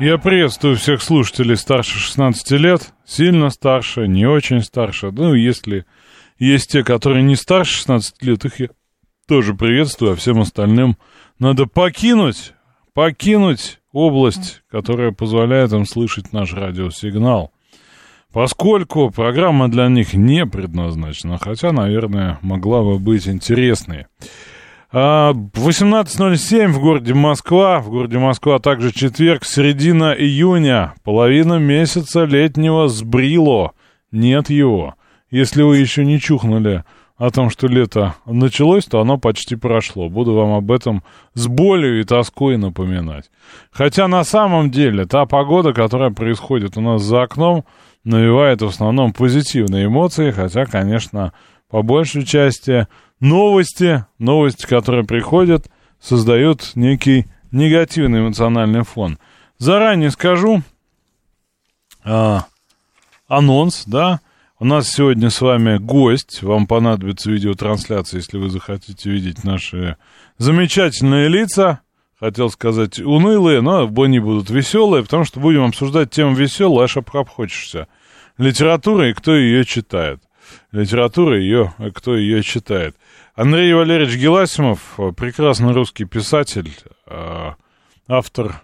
Я приветствую всех слушателей старше 16 лет, сильно старше, не очень старше. Ну, если есть те, которые не старше 16 лет, их я тоже приветствую, а всем остальным надо покинуть, покинуть область, которая позволяет им слышать наш радиосигнал. Поскольку программа для них не предназначена, хотя, наверное, могла бы быть интересной. 18.07 в городе Москва. В городе Москва также четверг, середина июня. Половина месяца летнего сбрило. Нет его. Если вы еще не чухнули о том, что лето началось, то оно почти прошло. Буду вам об этом с болью и тоской напоминать. Хотя на самом деле та погода, которая происходит у нас за окном, навевает в основном позитивные эмоции, хотя, конечно, по большей части новости, новости, которые приходят, создают некий негативный эмоциональный фон. Заранее скажу, а, анонс, да, у нас сегодня с вами гость, вам понадобится видеотрансляция, если вы захотите видеть наши замечательные лица, хотел сказать унылые, но они будут веселые, потому что будем обсуждать тему веселую, аж обхохочешься. Литература и кто ее читает. Литература ее, кто ее читает. Андрей Валерьевич Геласимов, прекрасный русский писатель, э, автор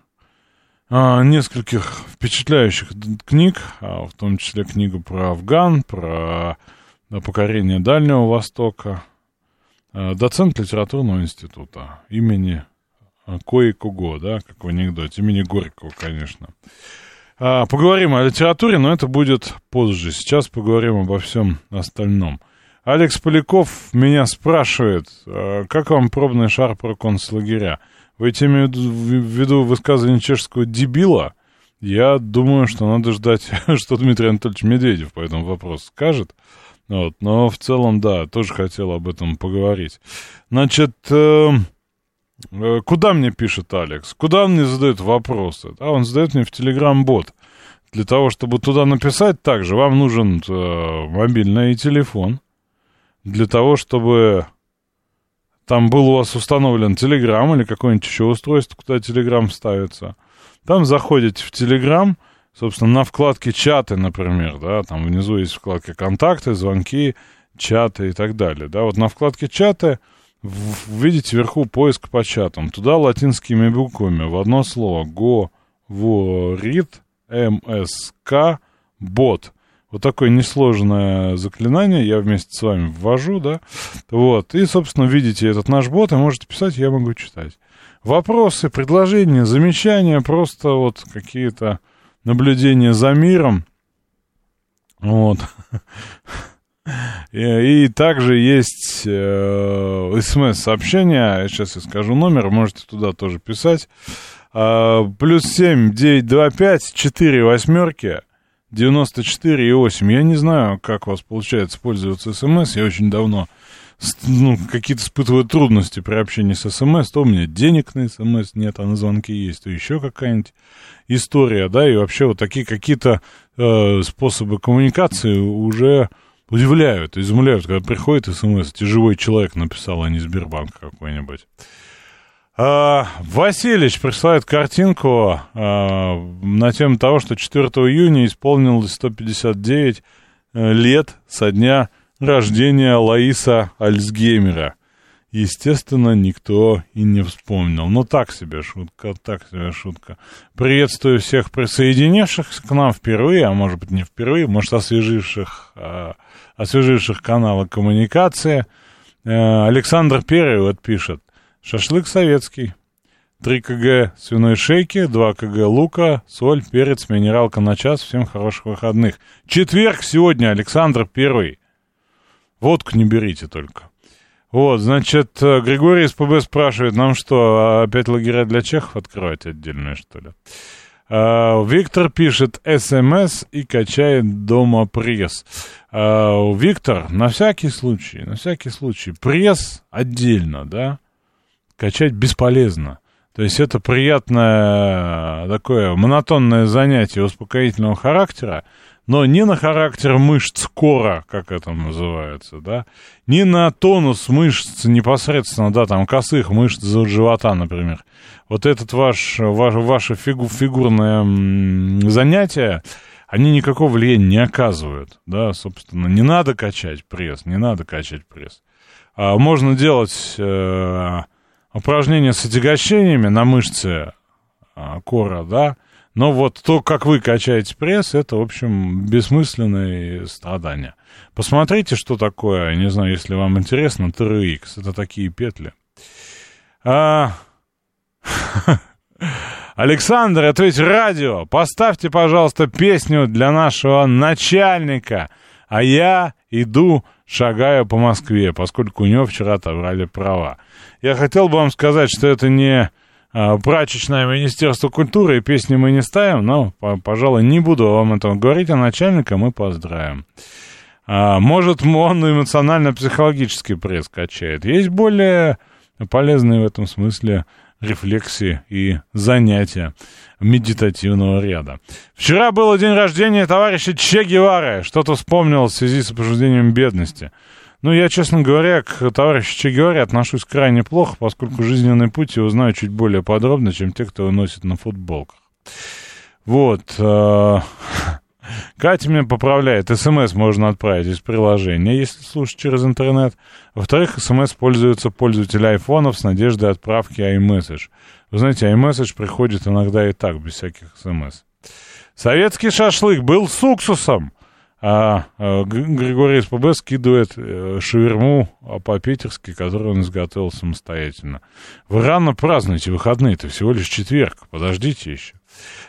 э, нескольких впечатляющих книг, а в том числе книгу про Афган, про покорение Дальнего Востока, э, доцент литературного института имени Кои Куго, да, как в анекдоте, имени Горького, конечно. Поговорим о литературе, но это будет позже. Сейчас поговорим обо всем остальном. Алекс Поляков меня спрашивает, «А как вам пробный шар про концлагеря? Вы имеете в виду высказывание чешского дебила? Я думаю, что надо ждать, что Дмитрий Анатольевич Медведев по этому вопросу скажет. Вот, но в целом, да, тоже хотел об этом поговорить. Значит, э, э, куда мне пишет Алекс? Куда мне задает вопросы? Да, он задает мне в Телеграм-бот. Для того, чтобы туда написать, также вам нужен э, мобильный телефон для того, чтобы там был у вас установлен Telegram или какое-нибудь еще устройство, куда Telegram ставится. Там заходите в Telegram, собственно, на вкладке чаты, например, да, там внизу есть вкладка контакты, звонки, чаты и так далее, да, вот на вкладке чаты видите вверху поиск по чатам. Туда латинскими буквами в одно слово говорит МСК бот. Вот такое несложное заклинание я вместе с вами ввожу, да. Вот. И, собственно, видите этот наш бот, и можете писать, я могу читать. Вопросы, предложения, замечания, просто вот какие-то наблюдения за миром. Вот. И, также есть э, смс-сообщение, сейчас я скажу номер, можете туда тоже писать. Э, плюс семь девять два пять четыре восьмерки 94,8. Я не знаю, как у вас получается пользоваться СМС. Я очень давно ну, какие-то испытываю трудности при общении с СМС. То у меня денег на СМС нет, а на звонки есть, то еще какая-нибудь история, да, и вообще вот такие какие-то э, способы коммуникации уже удивляют, изумляют, когда приходит СМС, живой человек написал, а не Сбербанк какой-нибудь. А, Васильевич присылает картинку а, на тему того, что 4 июня исполнилось 159 э, лет со дня рождения Лаиса Альцгеймера. Естественно, никто и не вспомнил. Ну, так себе шутка, так себе шутка. Приветствую всех присоединившихся к нам впервые, а может быть не впервые, может освеживших, а, освеживших каналы коммуникации. Э, Александр Первый вот пишет. Шашлык советский. 3 кг свиной шейки, 2 кг лука, соль, перец, минералка на час. Всем хороших выходных. Четверг сегодня, Александр Первый. Водку не берите только. Вот, значит, э, Григорий из ПБ спрашивает, нам что, опять лагеря для чехов открывать отдельные, что ли? А, Виктор пишет СМС и качает дома пресс. А, Виктор, на всякий случай, на всякий случай, пресс отдельно, да, качать бесполезно. То есть это приятное такое монотонное занятие успокоительного характера, но не на характер мышц кора, как это называется, да, не на тонус мышц непосредственно, да, там, косых мышц живота, например. Вот этот ваш, ваш ваше фигу, фигурное занятие, они никакого влияния не оказывают, да, собственно, не надо качать пресс, не надо качать пресс. А можно делать э, упражнения с отягощениями на мышцы э, кора, да, но вот то, как вы качаете пресс, это, в общем, бессмысленные страдания. Посмотрите, что такое, не знаю, если вам интересно, TRX. Это такие петли. А... Александр, это ведь радио. Поставьте, пожалуйста, песню для нашего начальника. А я иду, шагаю по Москве, поскольку у него вчера отобрали права. Я хотел бы вам сказать, что это не а, прачечное Министерство культуры, и песни мы не ставим, но, пожалуй, не буду вам этого говорить, а начальника мы поздравим. А, может, он эмоционально-психологический пресс качает. Есть более полезные в этом смысле рефлексии и занятия медитативного ряда. Вчера был день рождения товарища Че Гевары. Что-то вспомнил в связи с обсуждением бедности. Ну, я, честно говоря, к товарищу Че Геваре отношусь крайне плохо, поскольку жизненный путь его знаю чуть более подробно, чем те, кто его носит на футболках. Вот. Э, Катя меня поправляет. СМС можно отправить из приложения, если слушать через интернет. Во-вторых, СМС пользуются пользователи айфонов с надеждой отправки iMessage. Вы знаете, iMessage приходит иногда и так, без всяких СМС. Советский шашлык был с уксусом а, а Григорий СПБ скидывает э, шаверму по-питерски, которую он изготовил самостоятельно. Вы рано празднуете выходные, это всего лишь четверг, подождите еще.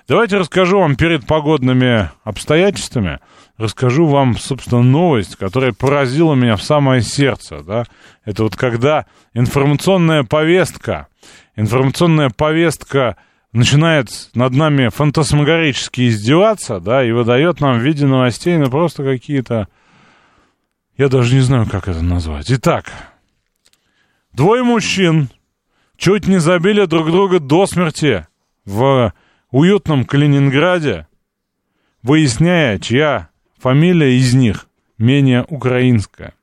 Давайте расскажу вам перед погодными обстоятельствами, расскажу вам, собственно, новость, которая поразила меня в самое сердце, да. Это вот когда информационная повестка, информационная повестка начинает над нами фантасмагорически издеваться, да, и выдает нам в виде новостей, ну, просто какие-то... Я даже не знаю, как это назвать. Итак, двое мужчин чуть не забили друг друга до смерти в уютном Калининграде, выясняя, чья фамилия из них менее украинская.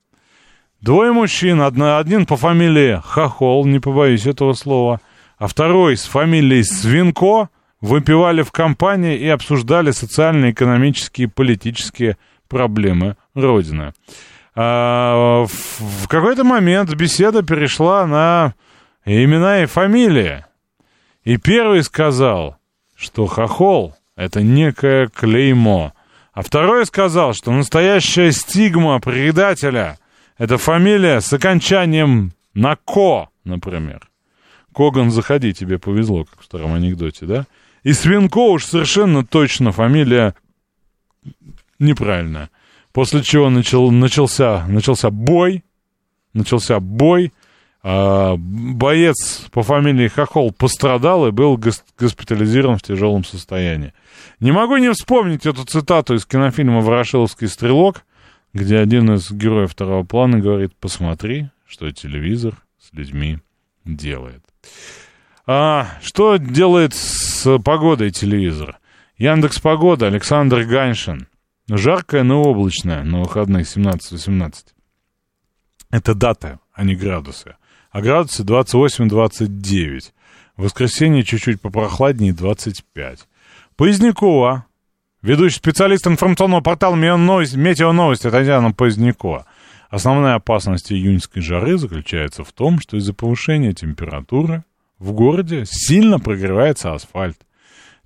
Двое мужчин, одна, один по фамилии Хохол, не побоюсь этого слова – а второй с фамилией Свинко выпивали в компании и обсуждали социально-экономические и политические проблемы Родины. А, в какой-то момент беседа перешла на имена и фамилии. И первый сказал, что хохол — это некое клеймо. А второй сказал, что настоящая стигма предателя — это фамилия с окончанием на «ко», например. Коган, заходи, тебе повезло, как в старом анекдоте, да? И Свинко уж совершенно точно фамилия неправильная. После чего начал, начался, начался бой, начался бой, боец по фамилии Хохол пострадал и был госпитализирован в тяжелом состоянии. Не могу не вспомнить эту цитату из кинофильма «Ворошиловский стрелок», где один из героев второго плана говорит «Посмотри, что телевизор с людьми делает». А, что делает с погодой телевизор? Яндекс Погода, Александр Ганшин. Жаркое, но облачное на выходных 17-18. Это дата, а не градусы. А градусы 28-29. В воскресенье чуть-чуть попрохладнее 25. Позднякова, ведущий специалист информационного портала «Метео Новости» Татьяна Позднякова. Основная опасность июньской жары заключается в том, что из-за повышения температуры в городе сильно прогревается асфальт.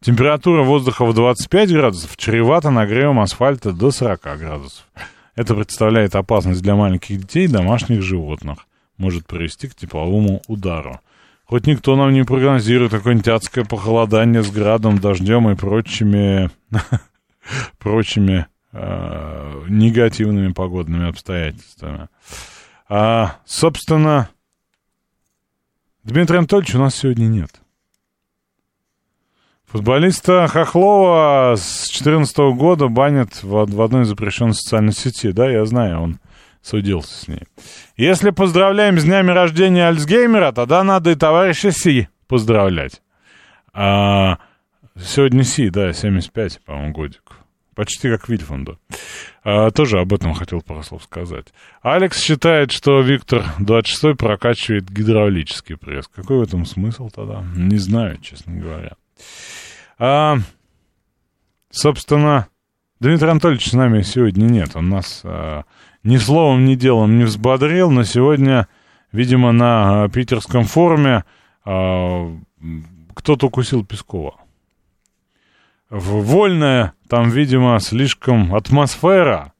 Температура воздуха в 25 градусов чревата нагревом асфальта до 40 градусов. Это представляет опасность для маленьких детей и домашних животных. Может привести к тепловому удару. Хоть никто нам не прогнозирует какое-нибудь адское похолодание с градом, дождем и прочими, прочими э, негативными погодными обстоятельствами. А, собственно, Дмитрия Анатольевича у нас сегодня нет. Футболиста Хохлова с 2014 года банят в, в одной запрещенных социальных сетей. Да, я знаю, он судился с ней. Если поздравляем с днями рождения Альцгеймера, тогда надо и товарища Си поздравлять. А, сегодня Си, да, 75, по-моему, годик. Почти как Вильфунду. А, тоже об этом хотел пару слов сказать. Алекс считает, что Виктор 26 прокачивает гидравлический пресс. Какой в этом смысл тогда? Не знаю, честно говоря. А, собственно, Дмитрий Анатольевич с нами сегодня нет. Он нас а, ни словом, ни делом не взбодрил, но сегодня, видимо, на а, питерском форуме а, кто-то укусил Пескова. Вольная там, видимо, слишком атмосфера,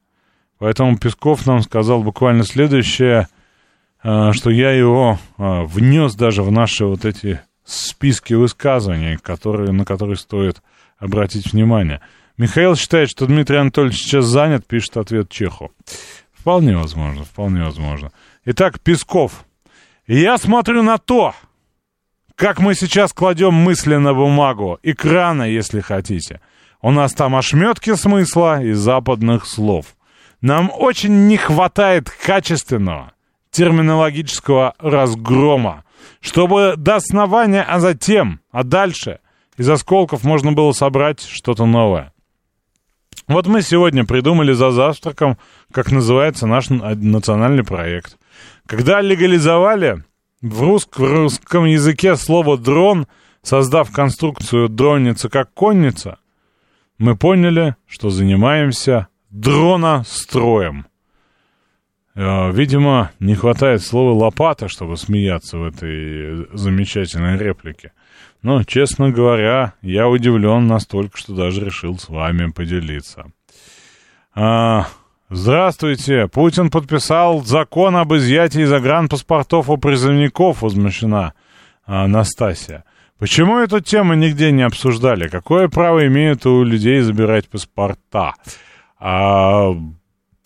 поэтому Песков нам сказал буквально следующее, а, что я его а, внес даже в наши вот эти списки высказываний, которые, на которые стоит обратить внимание. Михаил считает, что Дмитрий Анатольевич сейчас занят, пишет ответ Чеху. Вполне возможно, вполне возможно. Итак, Песков. Я смотрю на то, как мы сейчас кладем мысли на бумагу, экрана, если хотите. У нас там ошметки смысла и западных слов. Нам очень не хватает качественного терминологического разгрома, чтобы до основания, а затем, а дальше из осколков можно было собрать что-то новое. Вот мы сегодня придумали за завтраком, как называется наш национальный проект. Когда легализовали в, русск, в русском языке слово «дрон», создав конструкцию «дронница» как «конница», мы поняли, что занимаемся дроностроем. Э, видимо, не хватает слова «лопата», чтобы смеяться в этой замечательной реплике. Но, честно говоря, я удивлен настолько, что даже решил с вами поделиться. А, здравствуйте. Путин подписал закон об изъятии загранпаспортов у призывников, возмущена Анастасия. Почему эту тему нигде не обсуждали? Какое право имеют у людей забирать паспорта? А,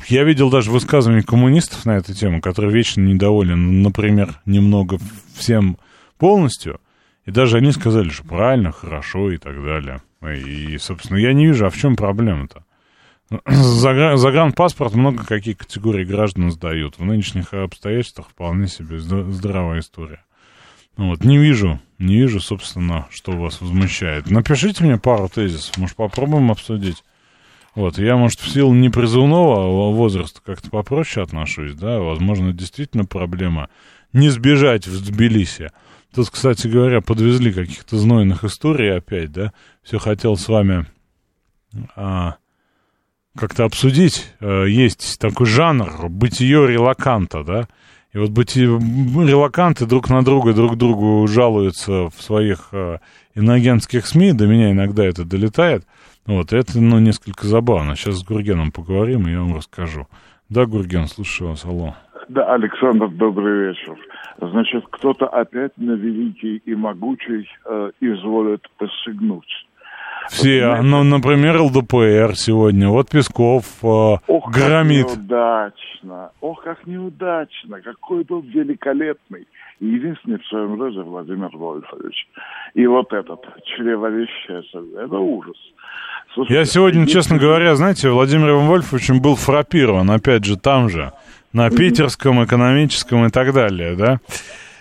я видел даже высказывания коммунистов на эту тему, которые вечно недовольны, например, немного всем полностью. И даже они сказали, что правильно, хорошо и так далее. И, собственно, я не вижу, а в чем проблема-то? Загран, загранпаспорт много какие категории граждан сдают. В нынешних обстоятельствах вполне себе здравая история. Ну вот, не вижу, не вижу, собственно, что вас возмущает. Напишите мне пару тезисов, может, попробуем обсудить. Вот, я, может, в силу непризывного возраста как-то попроще отношусь, да, возможно, действительно проблема не сбежать в Тбилиси. Тут, кстати говоря, подвезли каких-то знойных историй опять, да, все хотел с вами а, как-то обсудить. А, есть такой жанр бытие релаканта, да, и вот быть релаканты друг на друга, друг другу жалуются в своих э, иноагентских СМИ, до меня иногда это долетает. Вот, это, ну, несколько забавно. Сейчас с Гургеном поговорим, и я вам расскажу. Да, Гурген, слушаю вас, алло. Да, Александр, добрый вечер. Значит, кто-то опять на великий и могучий э, изволит посягнуть. Все, ну, например, ЛДПР сегодня. Вот Песков э, Ох, громит. Как неудачно. Ох, как неудачно. Какой был великолепный. И единственный в своем роде Владимир Вольфович. И вот этот чревовещатель. Это ужас. Слушайте, Я сегодня, честно говоря, знаете, Владимиром Вольфовичем был фрапирован, опять же, там же, на питерском, экономическом и так далее, да?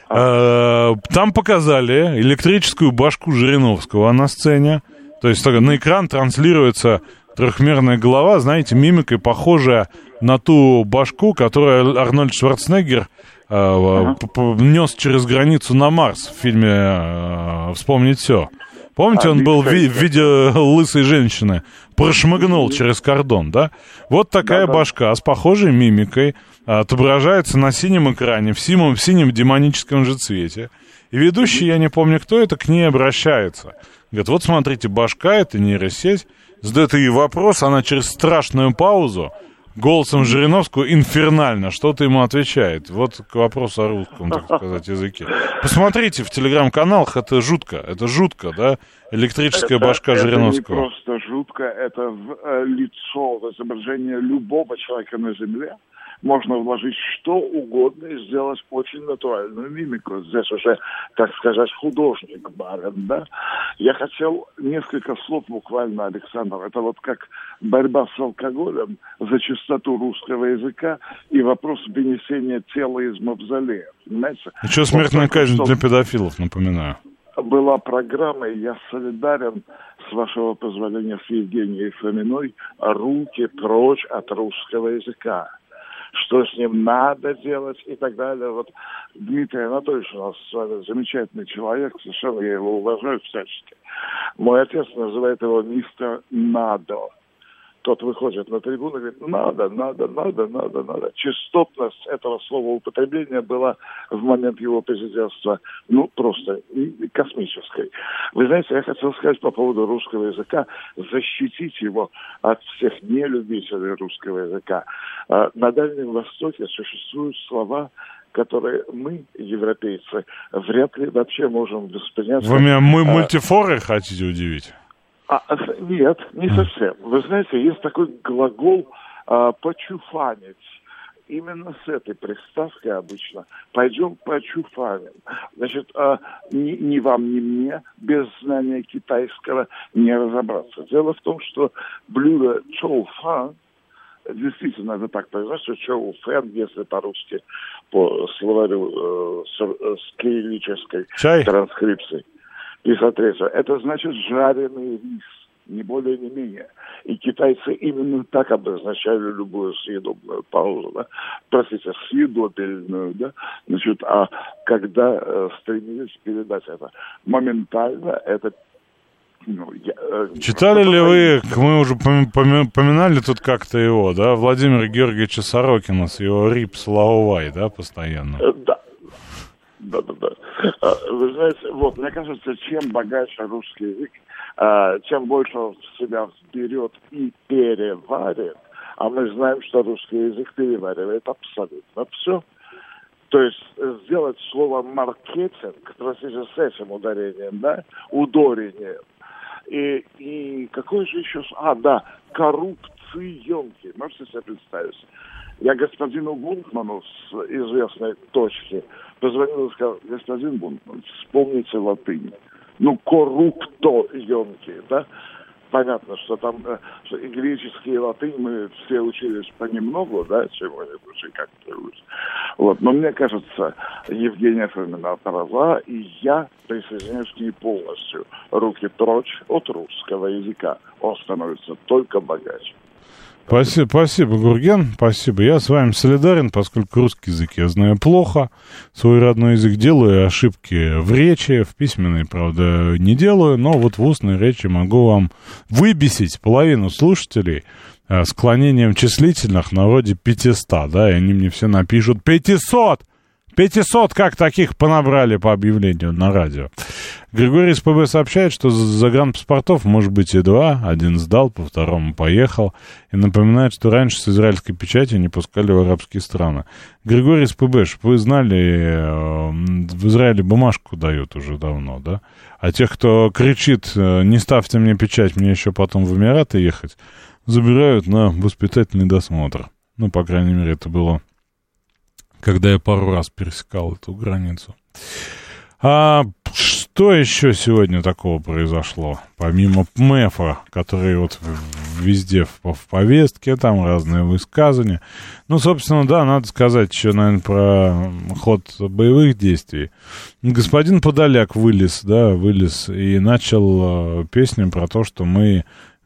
А. Э, там показали электрическую башку Жириновского на сцене. То есть на экран транслируется трехмерная голова, знаете, мимикой похожая на ту башку, которую Арнольд Шварценеггер э, нес через границу на Марс в фильме э, «Вспомнить все». Помните, а, он был в, в виде лысой женщины, прошмыгнул через кордон, да? Вот такая да, башка с похожей мимикой отображается на синем экране, в синем, в синем демоническом же цвете. И ведущий, я не помню кто это, к ней обращается. Говорит, вот смотрите, башка, это нейросеть. Задает ей вопрос, она через страшную паузу голосом Жириновского инфернально что-то ему отвечает. Вот к вопросу о русском, так сказать, языке. Посмотрите в телеграм-каналах, это жутко, это жутко, да? Электрическая это, башка это Жириновского. Это не просто жутко, это в э, лицо, в изображение любого человека на Земле можно вложить что угодно и сделать очень натуральную мимику. Здесь уже, так сказать, художник барин, да? Я хотел несколько слов буквально, Александр. Это вот как борьба с алкоголем за чистоту русского языка и вопрос вынесения тела из мавзолея. Понимаете? Еще смертная вот, казнь для педофилов, напоминаю. Была программа, и я солидарен, с вашего позволения, с Евгенией Фоминой, руки прочь от русского языка что с ним надо делать и так далее. Вот Дмитрий Анатольевич у нас с вами замечательный человек, совершенно я его уважаю всячески. Мой отец называет его мистер Надо тот выходит на трибуну и говорит, надо, надо, надо, надо, надо. Частотность этого слова употребления была в момент его президентства, ну, просто космической. Вы знаете, я хотел сказать по поводу русского языка, защитить его от всех нелюбителей русского языка. А, на Дальнем Востоке существуют слова, которые мы, европейцы, вряд ли вообще можем воспринять. Вы меня мы а, мультифоры хотите удивить? А, нет, не совсем. Вы знаете, есть такой глагол а, «почуфанить». Именно с этой приставкой обычно. Пойдем почуфаним. Значит, а, ни, ни вам, ни мне без знания китайского не разобраться. Дело в том, что блюдо чоуфан действительно это так произносится, чоу фэн, если по-русски, по словарю э, с, э, с кириллической Чай? Транскрипцией. 53 это значит жареный рис, не более, не менее. И китайцы именно так обозначали любую съедобную паузу, да? простите, съедобельную, да, значит, а когда э, стремились передать это моментально, это ну, я, э, Читали ли вы, мы уже поминали тут как-то его, да, Владимира Георгиевича Сорокина с его Рип Слаувай, да, постоянно? Э, да, да, да, да. Вы знаете, вот, мне кажется, чем богаче русский язык, а, чем больше он себя берет и переварит, а мы знаем, что русский язык переваривает абсолютно все. То есть сделать слово маркетинг, простите, с этим ударением, да, ударением. И, и какой же еще... А, да, коррупционки. Можете себе представить? Я господину Бунтману с известной точки позвонил и сказал, господин Бунтман, вспомните латынь. Ну, коррупто емкий, да? Понятно, что там э, что и греческий, и латынь мы все учились понемногу, да, чего-нибудь, как-нибудь. Вот. Но мне кажется, Евгения Фомина права, и я присоединяюсь к ней полностью. Руки прочь от русского языка. Он становится только богаче. Спасибо, спасибо, Гурген, спасибо. Я с вами солидарен, поскольку русский язык я знаю плохо. Свой родной язык делаю, ошибки в речи, в письменной, правда, не делаю, но вот в устной речи могу вам выбесить половину слушателей э, склонением числительных на вроде 500, да, и они мне все напишут 500! 500 как таких понабрали по объявлению на радио. Григорий СПБ сообщает, что загранпаспортов может быть и два. Один сдал, по второму поехал. И напоминает, что раньше с израильской печати не пускали в арабские страны. Григорий СПБ, чтобы вы знали, э, в Израиле бумажку дают уже давно, да? А тех, кто кричит, э, не ставьте мне печать, мне еще потом в Эмираты ехать, забирают на воспитательный досмотр. Ну, по крайней мере, это было когда я пару раз пересекал эту границу. А что еще сегодня такого произошло? Помимо МЭФа, который вот везде в, в повестке, там разные высказывания. Ну, собственно, да, надо сказать еще, наверное, про ход боевых действий. Господин Подоляк вылез, да, вылез и начал э, песню про то, что мы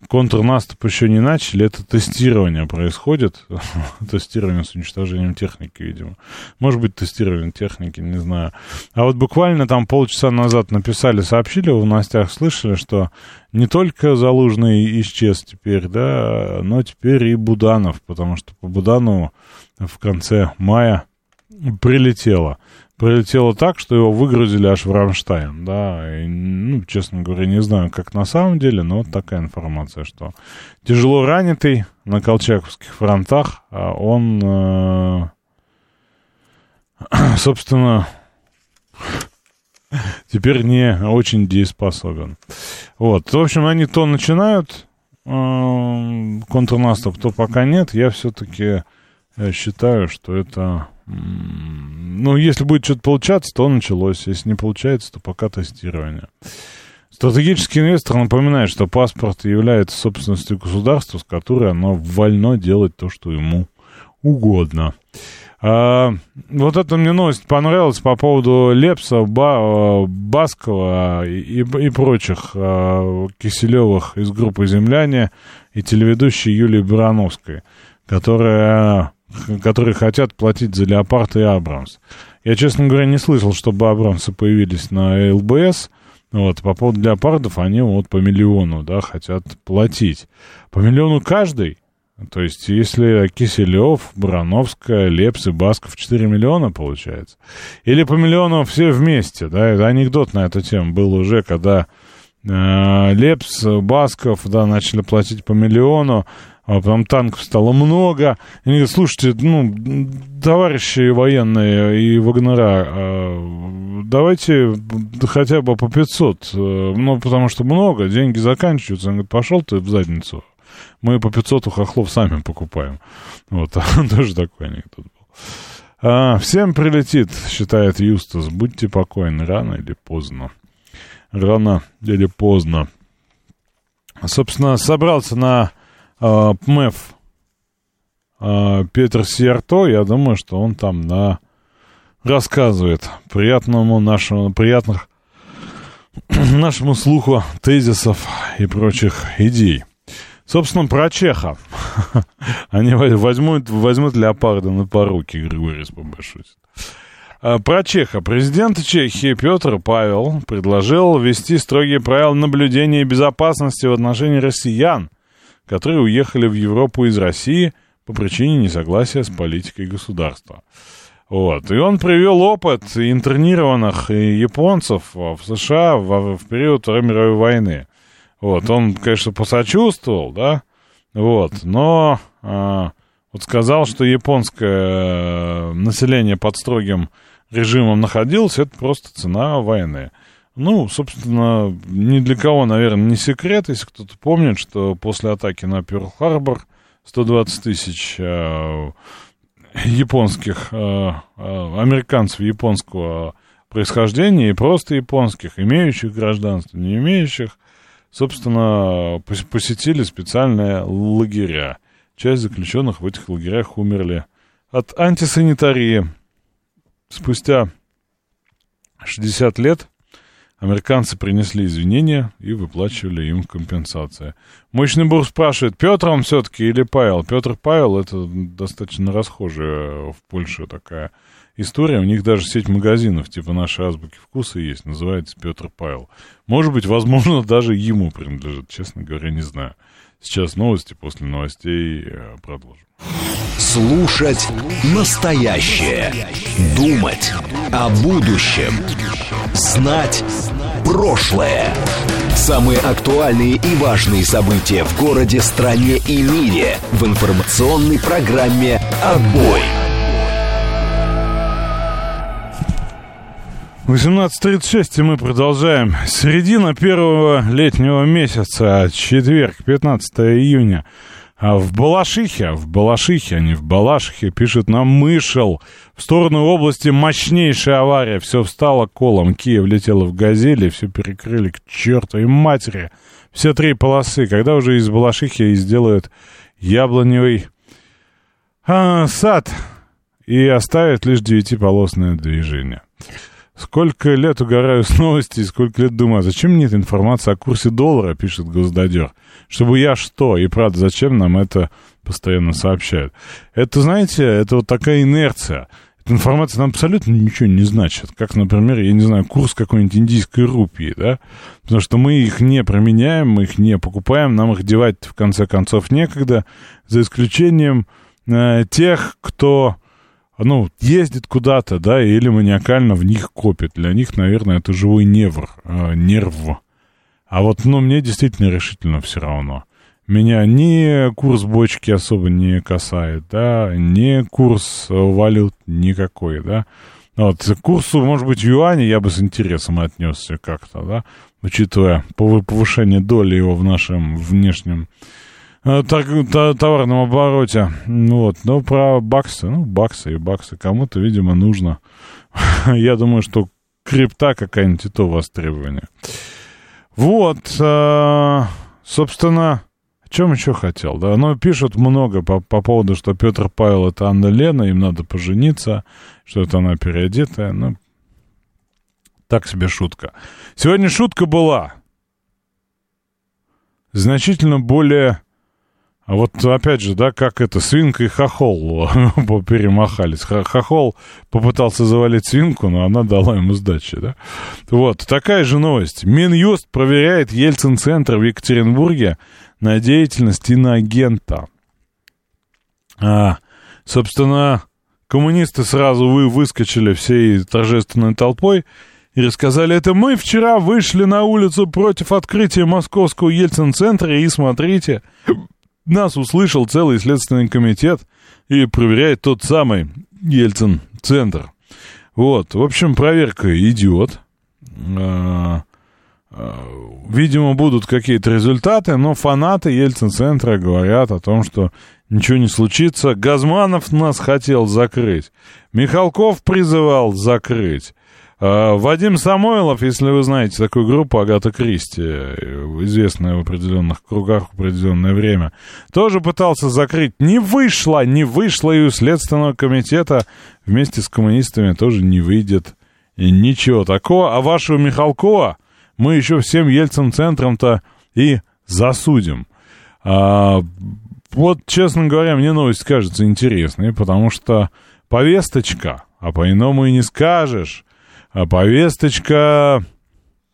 контрнаступ еще не начали, это тестирование происходит. тестирование с уничтожением техники, видимо. Может быть, тестирование техники, не знаю. А вот буквально там полчаса назад написали, сообщили в новостях, слышали, что не только Залужный исчез теперь, да, но теперь и Буданов, потому что по Буданову в конце мая прилетело прилетело так, что его выгрузили аж в Рамштайн, да, и, ну, честно говоря, не знаю, как на самом деле, но вот такая информация, что тяжело ранитый на Колчаковских фронтах, а он, э, собственно, теперь не очень дееспособен. Вот, в общем, они то начинают э, контрнаступ, то пока нет, я все-таки Я считаю, что это... Ну, если будет что-то получаться, то началось. Если не получается, то пока тестирование. Стратегический инвестор напоминает, что паспорт является собственностью государства, с которой оно вольно делать то, что ему угодно. А, вот эта мне новость понравилась по поводу Лепса, Ба, Баскова и, и прочих а, Киселевых из группы «Земляне» и телеведущей Юлии Барановской, которая, которые хотят платить за «Леопард» и «Абрамс». Я, честно говоря, не слышал, чтобы «Абрамсы» появились на ЛБС. Вот, по поводу «Леопардов» они вот по миллиону, да, хотят платить. По миллиону каждый – то есть, если Киселев, Барановская, Лепс и Басков 4 миллиона, получается. Или по миллиону все вместе, да, это анекдот на эту тему был уже, когда э, Лепс, Басков, да, начали платить по миллиону, а потом танков стало много. И они говорят, слушайте, ну, товарищи военные и Вагнера, э, давайте хотя бы по 500, э, ну, потому что много, деньги заканчиваются. Он говорит, пошел ты в задницу. Мы по 500 у хохлов сами покупаем. Вот, тоже такой анекдот был. А, всем прилетит, считает Юстас. Будьте покойны, рано или поздно. Рано или поздно. Собственно, собрался на ПМЭФ э, Петр Сиарто. Я думаю, что он там на рассказывает приятному нашему, приятных нашему слуху тезисов и прочих идей. Собственно, про чехов. Они возьмут, возьмут леопарда на поруки, Григорий побашутит. А, про Чеха. Президент Чехии Петр Павел предложил ввести строгие правила наблюдения и безопасности в отношении россиян, которые уехали в Европу из России по причине несогласия с политикой государства. Вот. И он привел опыт интернированных японцев в США в, в период Второй мировой войны. Вот, он, конечно, посочувствовал, да, вот, но а, вот сказал, что японское население под строгим режимом находилось, это просто цена войны. Ну, собственно, ни для кого, наверное, не секрет, если кто-то помнит, что после атаки на Пёрл-Харбор 120 тысяч э, японских, э, э, американцев японского происхождения и просто японских, имеющих гражданство, не имеющих, собственно, посетили специальные лагеря. Часть заключенных в этих лагерях умерли от антисанитарии. Спустя 60 лет американцы принесли извинения и выплачивали им компенсации. Мощный бур спрашивает, Петр он все-таки или Павел? Петр Павел это достаточно расхожая в Польше такая история. У них даже сеть магазинов, типа нашей азбуки вкуса есть, называется Петр Павел. Может быть, возможно, даже ему принадлежит, честно говоря, не знаю. Сейчас новости, после новостей э, продолжим. Слушать настоящее. Думать о будущем. Знать прошлое. Самые актуальные и важные события в городе, стране и мире в информационной программе «Отбой». 18.36, и мы продолжаем. Середина первого летнего месяца, четверг, 15 июня. А в Балашихе, в Балашихе, а не в Балашихе, пишет нам Мышел. В сторону области мощнейшая авария. Все встало колом. Киев летела в газели, все перекрыли к чертовой матери. Все три полосы. Когда уже из Балашихи сделают яблоневый а, сад и оставят лишь девятиполосное движение. Сколько лет угораю с новостей, сколько лет думаю, а зачем мне эта информация о курсе доллара, пишет Госдадер. Чтобы я что? И правда, зачем нам это постоянно сообщают? Это, знаете, это вот такая инерция. Эта информация нам абсолютно ничего не значит. Как, например, я не знаю, курс какой-нибудь индийской рупии, да? Потому что мы их не променяем, мы их не покупаем, нам их девать в конце концов некогда, за исключением э, тех, кто ну, ездит куда-то, да, или маниакально в них копит. Для них, наверное, это живой невр, э, нерв. А вот, ну, мне действительно решительно все равно. Меня ни курс бочки особо не касает, да, ни курс валют никакой, да. Вот, к курсу, может быть, в юане я бы с интересом отнесся как-то, да, учитывая повышение доли его в нашем внешнем э, товарном обороте. Вот. Но про баксы, ну, баксы и баксы кому-то, видимо, нужно. Я думаю, что крипта какая-нибудь и то востребование. Вот, э, собственно, о чем еще хотел, да? Ну, пишут много по, по поводу, что Петр Павел это Анна Лена, им надо пожениться, что это она переодетая. Ну, так себе шутка. Сегодня шутка была значительно более... А вот опять же, да, как это, свинка и хохол перемахались. Хохол попытался завалить свинку, но она дала ему сдачи, да. Вот, такая же новость. Минюст проверяет Ельцин-центр в Екатеринбурге на деятельность иноагента. А, собственно, коммунисты сразу вы выскочили всей торжественной толпой и рассказали, это мы вчера вышли на улицу против открытия московского Ельцин-центра, и смотрите, нас услышал целый следственный комитет и проверяет тот самый Ельцин-центр. Вот, в общем, проверка идет. А, а, видимо, будут какие-то результаты, но фанаты Ельцин-центра говорят о том, что ничего не случится. Газманов нас хотел закрыть. Михалков призывал закрыть. А, Вадим Самойлов, если вы знаете такую группу Агата Кристи, известная в определенных кругах в определенное время, тоже пытался закрыть. Не вышло, не вышло и у Следственного комитета вместе с коммунистами тоже не выйдет. Ничего такого. А вашего Михалкова мы еще всем Ельцин-центром-то и засудим. А, вот, честно говоря, мне новость кажется интересной, потому что повесточка, а по-иному и не скажешь, повесточка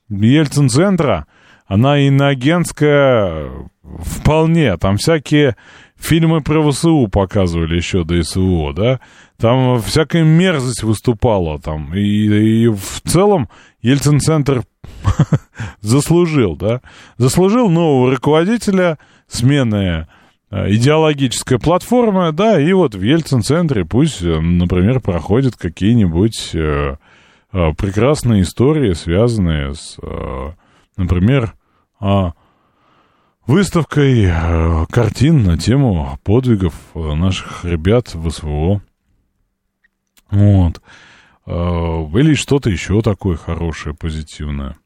Ельцин-центра, она иноагентская вполне. Там всякие фильмы про ВСУ показывали еще до СВО, да? Там всякая мерзость выступала там. И, и в целом Ельцин-центр заслужил, да? Заслужил нового руководителя, смены э, идеологическая платформа, да, и вот в Ельцин-центре пусть, э, например, проходят какие-нибудь Э, прекрасные истории, связанные с, э, например, выставкой э, картин на тему подвигов наших ребят в СВО. Вот. Или что-то еще такое хорошее, позитивное.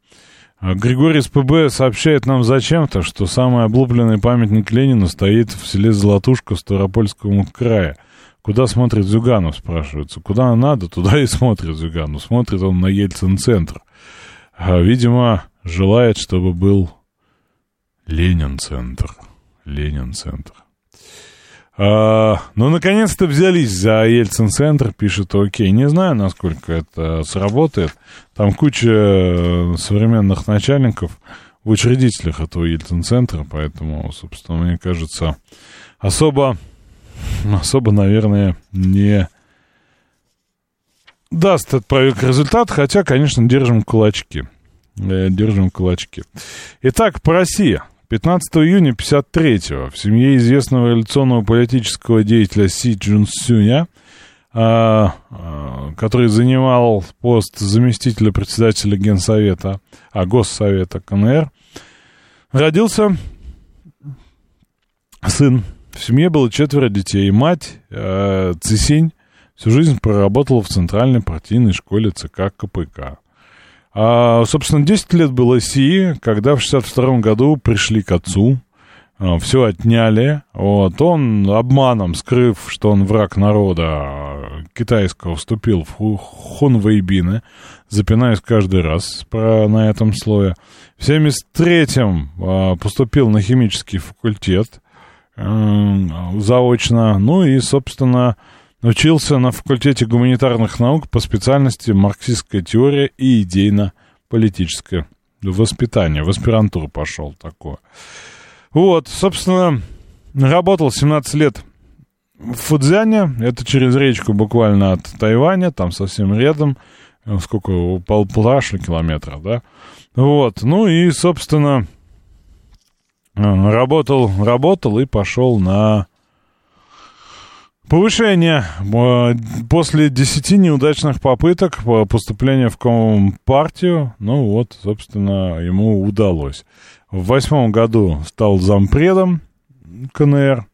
Григорий СПБ сообщает нам зачем-то, что самый облупленный памятник Ленину стоит в селе Золотушка Ставропольскому края. Куда смотрит Зюганов, спрашивается. Куда надо, туда и смотрит Зюганов. Смотрит он на Ельцин-центр. А, видимо, желает, чтобы был Ленин-центр. Ленин-центр. А, ну, наконец-то взялись за Ельцин-центр, пишет Окей. Не знаю, насколько это сработает. Там куча э, современных начальников в учредителях этого Ельцин-центра, поэтому, собственно, мне кажется, особо особо, наверное, не даст этот проект результат, хотя, конечно, держим кулачки. Э, держим кулачки. Итак, по России. 15 июня 53-го в семье известного революционного политического деятеля Си Джун Сюня, а, а, который занимал пост заместителя председателя Генсовета, а Госсовета КНР, родился сын в семье было четверо детей. Мать э, Цисень всю жизнь проработала в Центральной партийной школе ЦК КПК. А, собственно, 10 лет было Си, когда в 62 году пришли к отцу, э, все отняли. Вот, он обманом, скрыв, что он враг народа китайского, вступил в хунвейбины, запинаясь каждый раз про, на этом слое. В 73-м э, поступил на химический факультет, заочно. Ну и, собственно, учился на факультете гуманитарных наук по специальности марксистская теория и идейно-политическое воспитание. В аспирантуру пошел такое. Вот, собственно, работал 17 лет в Фудзяне. Это через речку буквально от Тайваня, там совсем рядом. Сколько? Пол, полтора километра, да? Вот, ну и, собственно, Работал, работал и пошел на повышение. После десяти неудачных попыток поступления в Компартию, ну вот, собственно, ему удалось. В восьмом году стал зампредом КНР,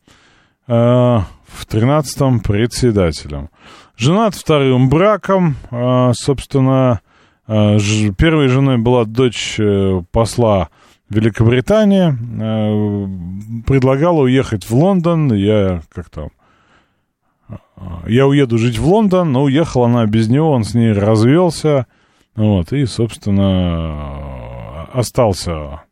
э, в 13-м председателем. Женат вторым браком, э, собственно, э, первой женой была дочь э, посла Великобритании, э, предлагала уехать в Лондон, я как там, э, я уеду жить в Лондон, но уехала она без него, он с ней развелся, вот, и, собственно, остался.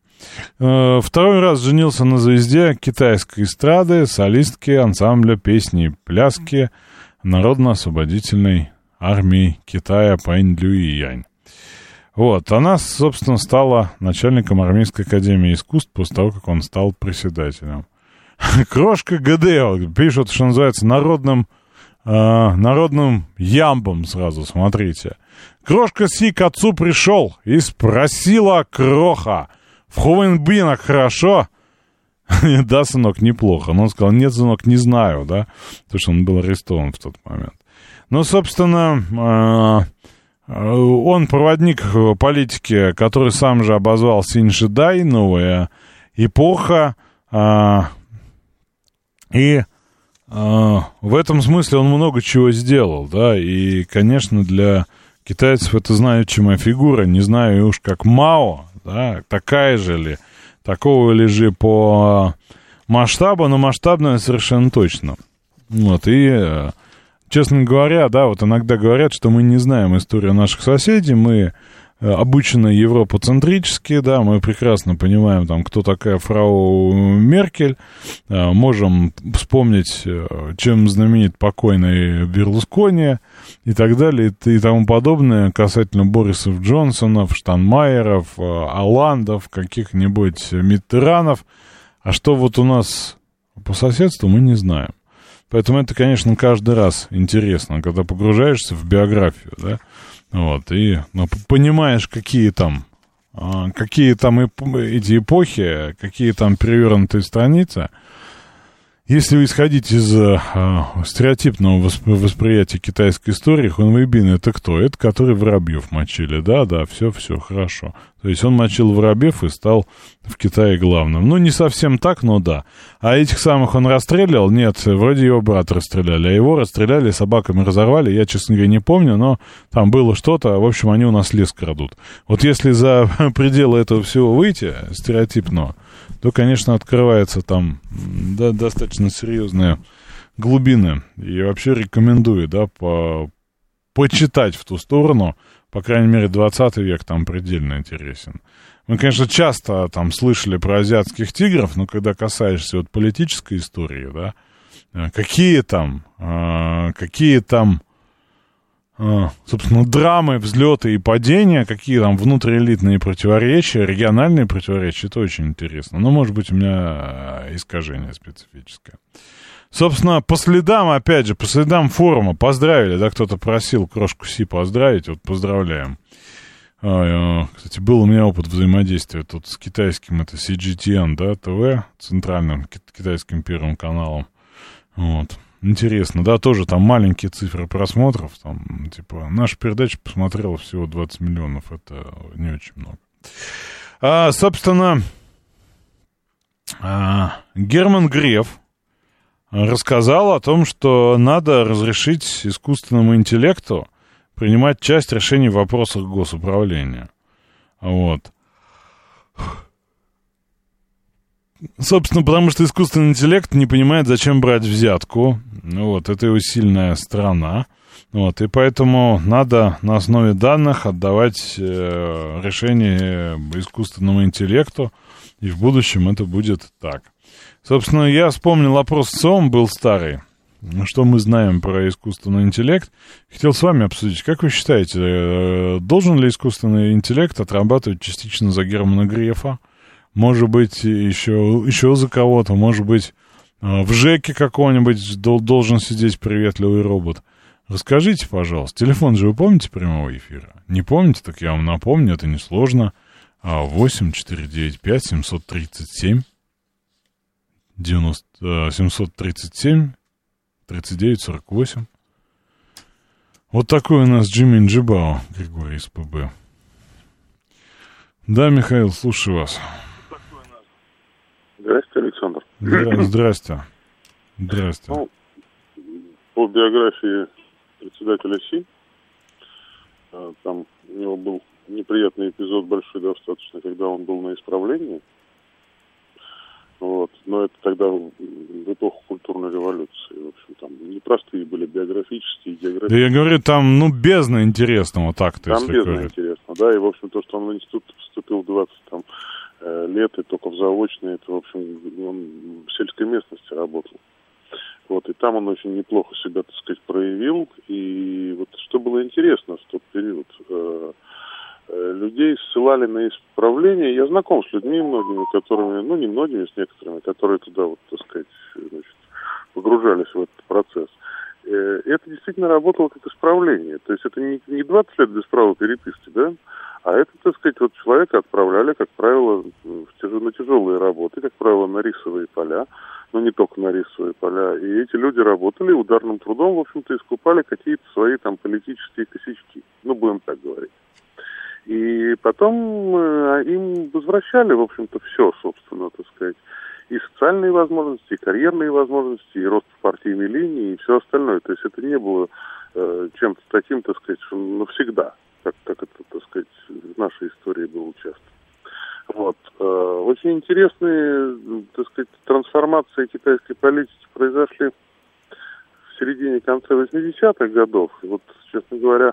Э, Второй раз женился на звезде китайской эстрады, солистки ансамбля песни пляски Народно-освободительной армии Китая Пань Люи Янь. Вот, она, собственно, стала начальником армейской академии искусств после того, как он стал председателем. Крошка ГД, пишут, что называется, народным, э, народным ямбом сразу, смотрите. Крошка Си к отцу пришел и спросила Кроха, в Хувенбинах хорошо? да, сынок, неплохо. Но он сказал, нет, сынок, не знаю, да, потому что он был арестован в тот момент. Ну, собственно, э, он проводник политики, который сам же обозвал Синьшидай, новая эпоха, э, и в этом смысле он много чего сделал, да, и, конечно, для китайцев это значимая фигура, не знаю уж как Мао, да, такая же ли, такого ли же по масштабу, но масштабная совершенно точно. Вот, и, честно говоря, да, вот иногда говорят, что мы не знаем историю наших соседей, мы Э, обычно европоцентрические, да, мы прекрасно понимаем, там, кто такая фрау Меркель, э, можем вспомнить, э, чем знаменит покойный Берлускони и так далее, и тому подобное касательно Борисов Джонсонов, Штанмайеров, Оландов, каких-нибудь Миттеранов. А что вот у нас по соседству, мы не знаем. Поэтому это, конечно, каждый раз интересно, когда погружаешься в биографию, да, вот, и ну, понимаешь, какие там, а, какие там эти эпохи, какие там перевернутые страницы, если исходить из э, стереотипного восп восприятия китайской истории, Хунвейбин это кто? Это который Воробьев мочили, да, да, все, все, хорошо. То есть он мочил Воробьев и стал в Китае главным. Ну, не совсем так, но да. А этих самых он расстрелял? Нет, вроде его брат расстреляли, а его расстреляли, собаками разорвали, я, честно говоря, не помню, но там было что-то, в общем, они у нас лес крадут. Вот если за пределы этого всего выйти, стереотипного, то, конечно, открывается там да, достаточно серьезные глубины. И вообще рекомендую, да, по, почитать в ту сторону. По крайней мере, 20 век там предельно интересен. Мы, конечно, часто там слышали про азиатских тигров, но когда касаешься вот политической истории, да, э, какие там, э, какие там собственно, драмы, взлеты и падения, какие там внутриэлитные противоречия, региональные противоречия, это очень интересно. Но, может быть, у меня а, искажение специфическое. Собственно, по следам, опять же, по следам форума поздравили, да, кто-то просил Крошку Си поздравить, вот поздравляем. А, кстати, был у меня опыт взаимодействия тут с китайским, это CGTN, да, ТВ, центральным китайским первым каналом. Вот. Интересно, да, тоже там маленькие цифры просмотров, там, типа, наша передача посмотрела всего 20 миллионов, это не очень много. А, собственно, а, Герман Греф рассказал о том, что надо разрешить искусственному интеллекту принимать часть решений в вопросах госуправления. Вот. Собственно, потому что искусственный интеллект не понимает, зачем брать взятку. Вот, это его сильная сторона. Вот, и поэтому надо на основе данных отдавать э, решение искусственному интеллекту, и в будущем это будет так. Собственно, я вспомнил опрос СОМ, был старый. Что мы знаем про искусственный интеллект? Хотел с вами обсудить. Как вы считаете, э, должен ли искусственный интеллект отрабатывать частично за Германа Грефа? Может быть, еще, еще за кого-то, может быть, а, в ЖЭКе какого-нибудь должен сидеть приветливый робот. Расскажите, пожалуйста, телефон же вы помните прямого эфира? Не помните, так я вам напомню, это несложно. 8 495 737 90, 737 39 48. Вот такой у нас Джимми Джибао, Григорий из ПБ. Да, Михаил, слушаю вас. Здравствуйте, Александр. Здра- Здрасте. Здрасте. Ну, по биографии председателя СИ, а, там у него был неприятный эпизод большой достаточно, когда он был на исправлении. Вот. Но это тогда в эпоху культурной революции. В общем, там непростые были биографические, Да географические. я говорю, там, ну, бездна интересного так-то, Там бездна интересно, да, и, в общем, то, что он в институт вступил в 20 там, лет, и только в заочный, это, в общем, он в сельской местности работал. Вот, и там он очень неплохо себя, так сказать, проявил, и вот что было интересно в тот период, э, э, людей ссылали на исправление, я знаком с людьми многими, которыми, ну, не многими, с некоторыми, которые туда, вот, так сказать, значит, погружались в этот процесс. Э, Это действительно работало как исправление. То есть это не, не 20 лет без права переписки, да? А это, так сказать, вот человека отправляли, как правило, в тяж- на тяжелые работы, как правило, на рисовые поля, но не только на рисовые поля. И эти люди работали ударным трудом, в общем-то, искупали какие-то свои там политические косячки. Ну, будем так говорить. И потом э, им возвращали, в общем-то, все, собственно, так сказать, и социальные возможности, и карьерные возможности, и рост партийной линии, и все остальное. То есть это не было э, чем-то таким, так сказать, что навсегда, как, как это, так сказать, в нашей истории было часто. Вот. Э, очень интересные, так сказать, трансформации китайской политики произошли в середине, конце 80-х годов. И вот, честно говоря,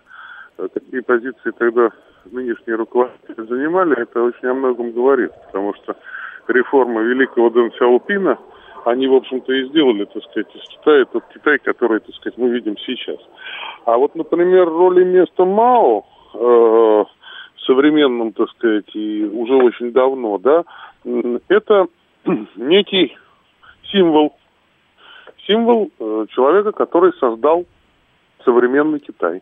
э, какие позиции тогда нынешние руководители занимали, это очень о многом говорит, потому что реформа великого Дэн Сяопина, они, в общем-то, и сделали, так сказать, из Китая тот Китай, который, так сказать, мы видим сейчас. А вот, например, роль и место Мао э, современном, так сказать, и уже очень давно, да, это некий символ, символ э, человека, который создал современный Китай.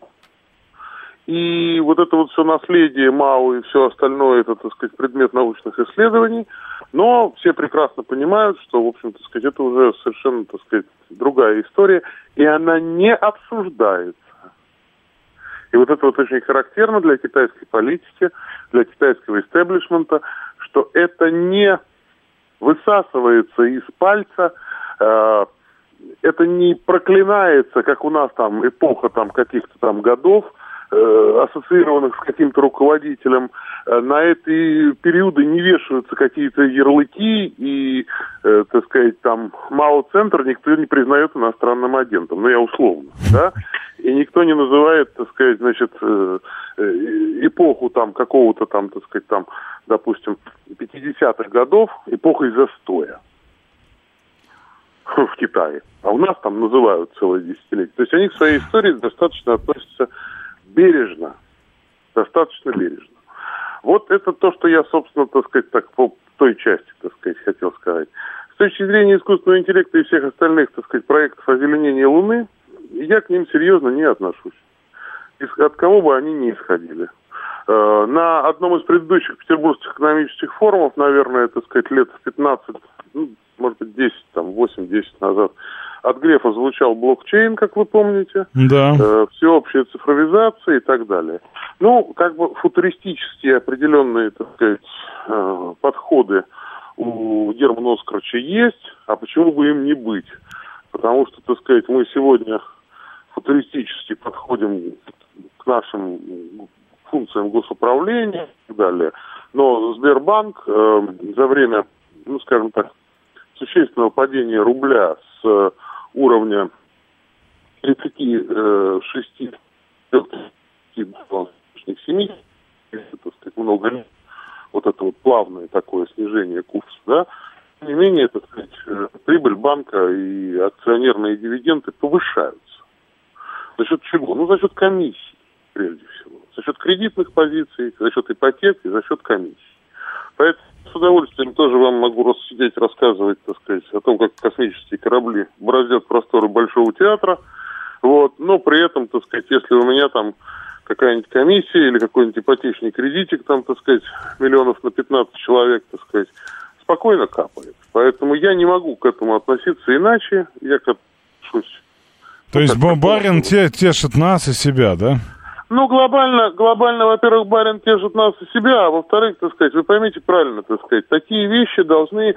И вот это вот все наследие Мао и все остальное, это, так сказать, предмет научных исследований. Но все прекрасно понимают, что, в общем, так сказать, это уже совершенно, так сказать, другая история, и она не обсуждается. И вот это вот очень характерно для китайской политики, для китайского истеблишмента, что это не высасывается из пальца, э, это не проклинается, как у нас там эпоха там каких-то там годов, ассоциированных с каким-то руководителем, э, на эти периоды не вешаются какие-то ярлыки и, э, так сказать, там Мао-центр никто не признает иностранным агентом, ну я условно, да, и никто не называет, так сказать, значит, э, э, эпоху там какого-то там, так сказать, там, допустим, 50-х годов эпохой застоя в Китае. А у нас там называют целое десятилетие. То есть они к своей истории достаточно относятся бережно. Достаточно бережно. Вот это то, что я, собственно, так сказать, так по той части, так сказать, хотел сказать. С точки зрения искусственного интеллекта и всех остальных, так сказать, проектов озеленения Луны, я к ним серьезно не отношусь. От кого бы они ни исходили. Э, На одном из предыдущих петербургских экономических форумов, наверное, так сказать, лет в 15, ну, может быть, 10, там, 8-10 назад, от Грефа звучал блокчейн, как вы помните, Да. э, всеобщая цифровизация и так далее. Ну, как бы футуристические определенные, так сказать, э, подходы у Германа Оскаровича есть, а почему бы им не быть? Потому что, так сказать, мы сегодня футуристически подходим к нашим функциям госуправления и так далее. Но Сбербанк э, за время, ну, скажем так, существенного падения рубля с э, уровня 36 7, это, так сказать, много вот это вот плавное такое снижение курса, да, тем не менее, так сказать, э, прибыль банка и акционерные дивиденды повышаются. За счет чего? Ну, за счет комиссий, прежде всего. За счет кредитных позиций, за счет ипотек и за счет комиссий. Поэтому с удовольствием тоже вам могу рассидеть, рассказывать, так сказать, о том, как космические корабли бороздят просторы Большого театра. Вот. Но при этом, так сказать, если у меня там какая-нибудь комиссия или какой-нибудь ипотечный кредитик, там, так сказать, миллионов на 15 человек, так сказать, спокойно капает. Поэтому я не могу к этому относиться иначе. Я к этому отношусь. То есть как барин такое. те, тешит нас и себя, да? Ну, глобально, глобально, во-первых, барин тешит нас и себя, а во-вторых, так сказать, вы поймите правильно, так сказать, такие вещи должны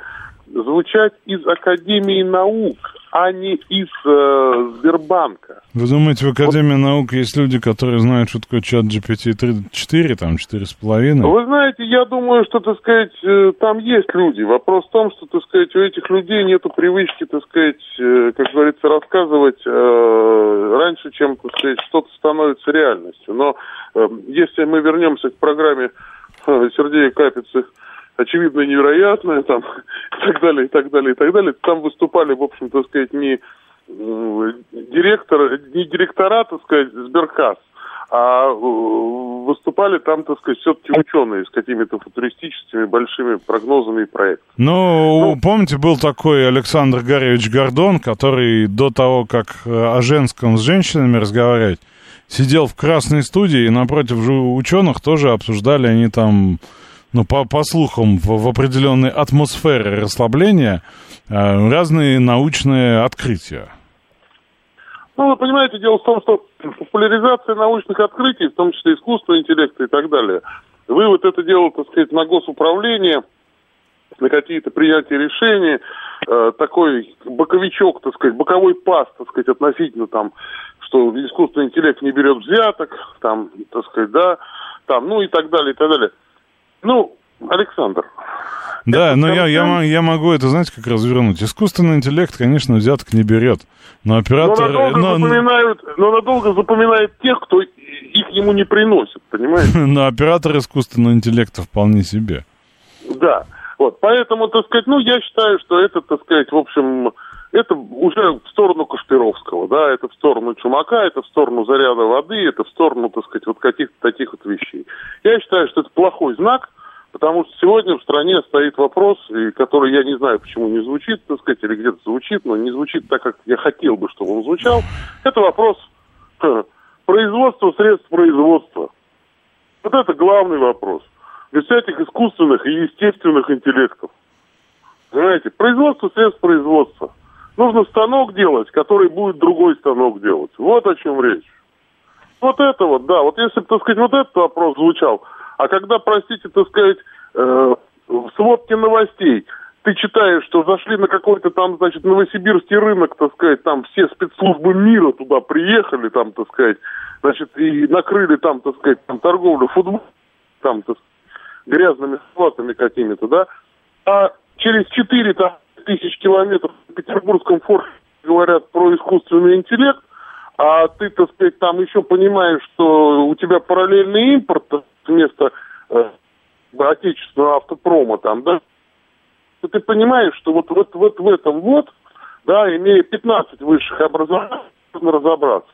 звучать из Академии наук, а не из э, Сбербанка. Вы думаете, в Академии вот. наук есть люди, которые знают, что такое чат GPT 4, там, 4,5? Вы знаете, я думаю, что, так сказать, э, там есть люди. Вопрос в том, что, так сказать, у этих людей нет привычки, так сказать, э, как говорится, рассказывать э, раньше, чем, так сказать, что-то становится реальностью. Но э, если мы вернемся к программе э, Сергея Капицы очевидно невероятное, там, и так далее, и так далее, и так далее. Там выступали, в общем, так сказать, не директор, не директора, так сказать, сберкасс, а выступали там, так сказать, все-таки ученые с какими-то футуристическими большими прогнозами и проектами. Ну, ну, помните, был такой Александр Гарьевич Гордон, который до того, как э, о женском с женщинами разговаривать, сидел в красной студии, и напротив ученых тоже обсуждали они там ну, по, по слухам, в, в определенной атмосфере расслабления э, разные научные открытия. Ну, вы понимаете, дело в том, что популяризация научных открытий, в том числе искусственного интеллекта и так далее, вывод это дело, так сказать, на госуправление, на какие-то принятия решений, э, такой боковичок, так сказать, боковой пас, так сказать, относительно там, что искусственный интеллект не берет взяток, там, так сказать, да, там, ну и так далее, и так далее. Ну, Александр. Да, но я, я, я могу это, знаете, как развернуть. Искусственный интеллект, конечно, взяток не берет. Но оператор... Но надолго, но... Запоминают, но надолго запоминает тех, кто их ему не приносит, понимаете? Но оператор искусственного интеллекта вполне себе. Да. Вот, поэтому, так сказать, ну, я считаю, что это, так сказать, в общем, это уже в сторону Кашпировского, да, это в сторону Чумака, это в сторону заряда воды, это в сторону, так сказать, вот каких-то таких вот вещей. Я считаю, что это плохой знак, потому что сегодня в стране стоит вопрос, который я не знаю, почему не звучит, так сказать, или где-то звучит, но не звучит так, как я хотел бы, чтобы он звучал. Это вопрос производства средств производства. Вот это главный вопрос. Без всяких искусственных и естественных интеллектов. Понимаете, производство средств производства. Нужно станок делать, который будет другой станок делать. Вот о чем речь. Вот это вот, да. Вот если бы, так сказать, вот этот вопрос звучал. А когда, простите, так сказать, э, в сводке новостей ты читаешь, что зашли на какой-то там, значит, новосибирский рынок, так сказать, там все спецслужбы мира туда приехали, там, так сказать, значит, и накрыли там, так сказать, там торговлю футболом, там, так, грязными схватами какими-то, да, а через 4 там, тысяч километров в Петербургском форте говорят про искусственный интеллект, а ты, так сказать, там еще понимаешь, что у тебя параллельный импорт вместо э, отечественного автопрома там, да, то ты понимаешь, что вот, вот, вот в этом вот, да, имея 15 высших образований, можно разобраться.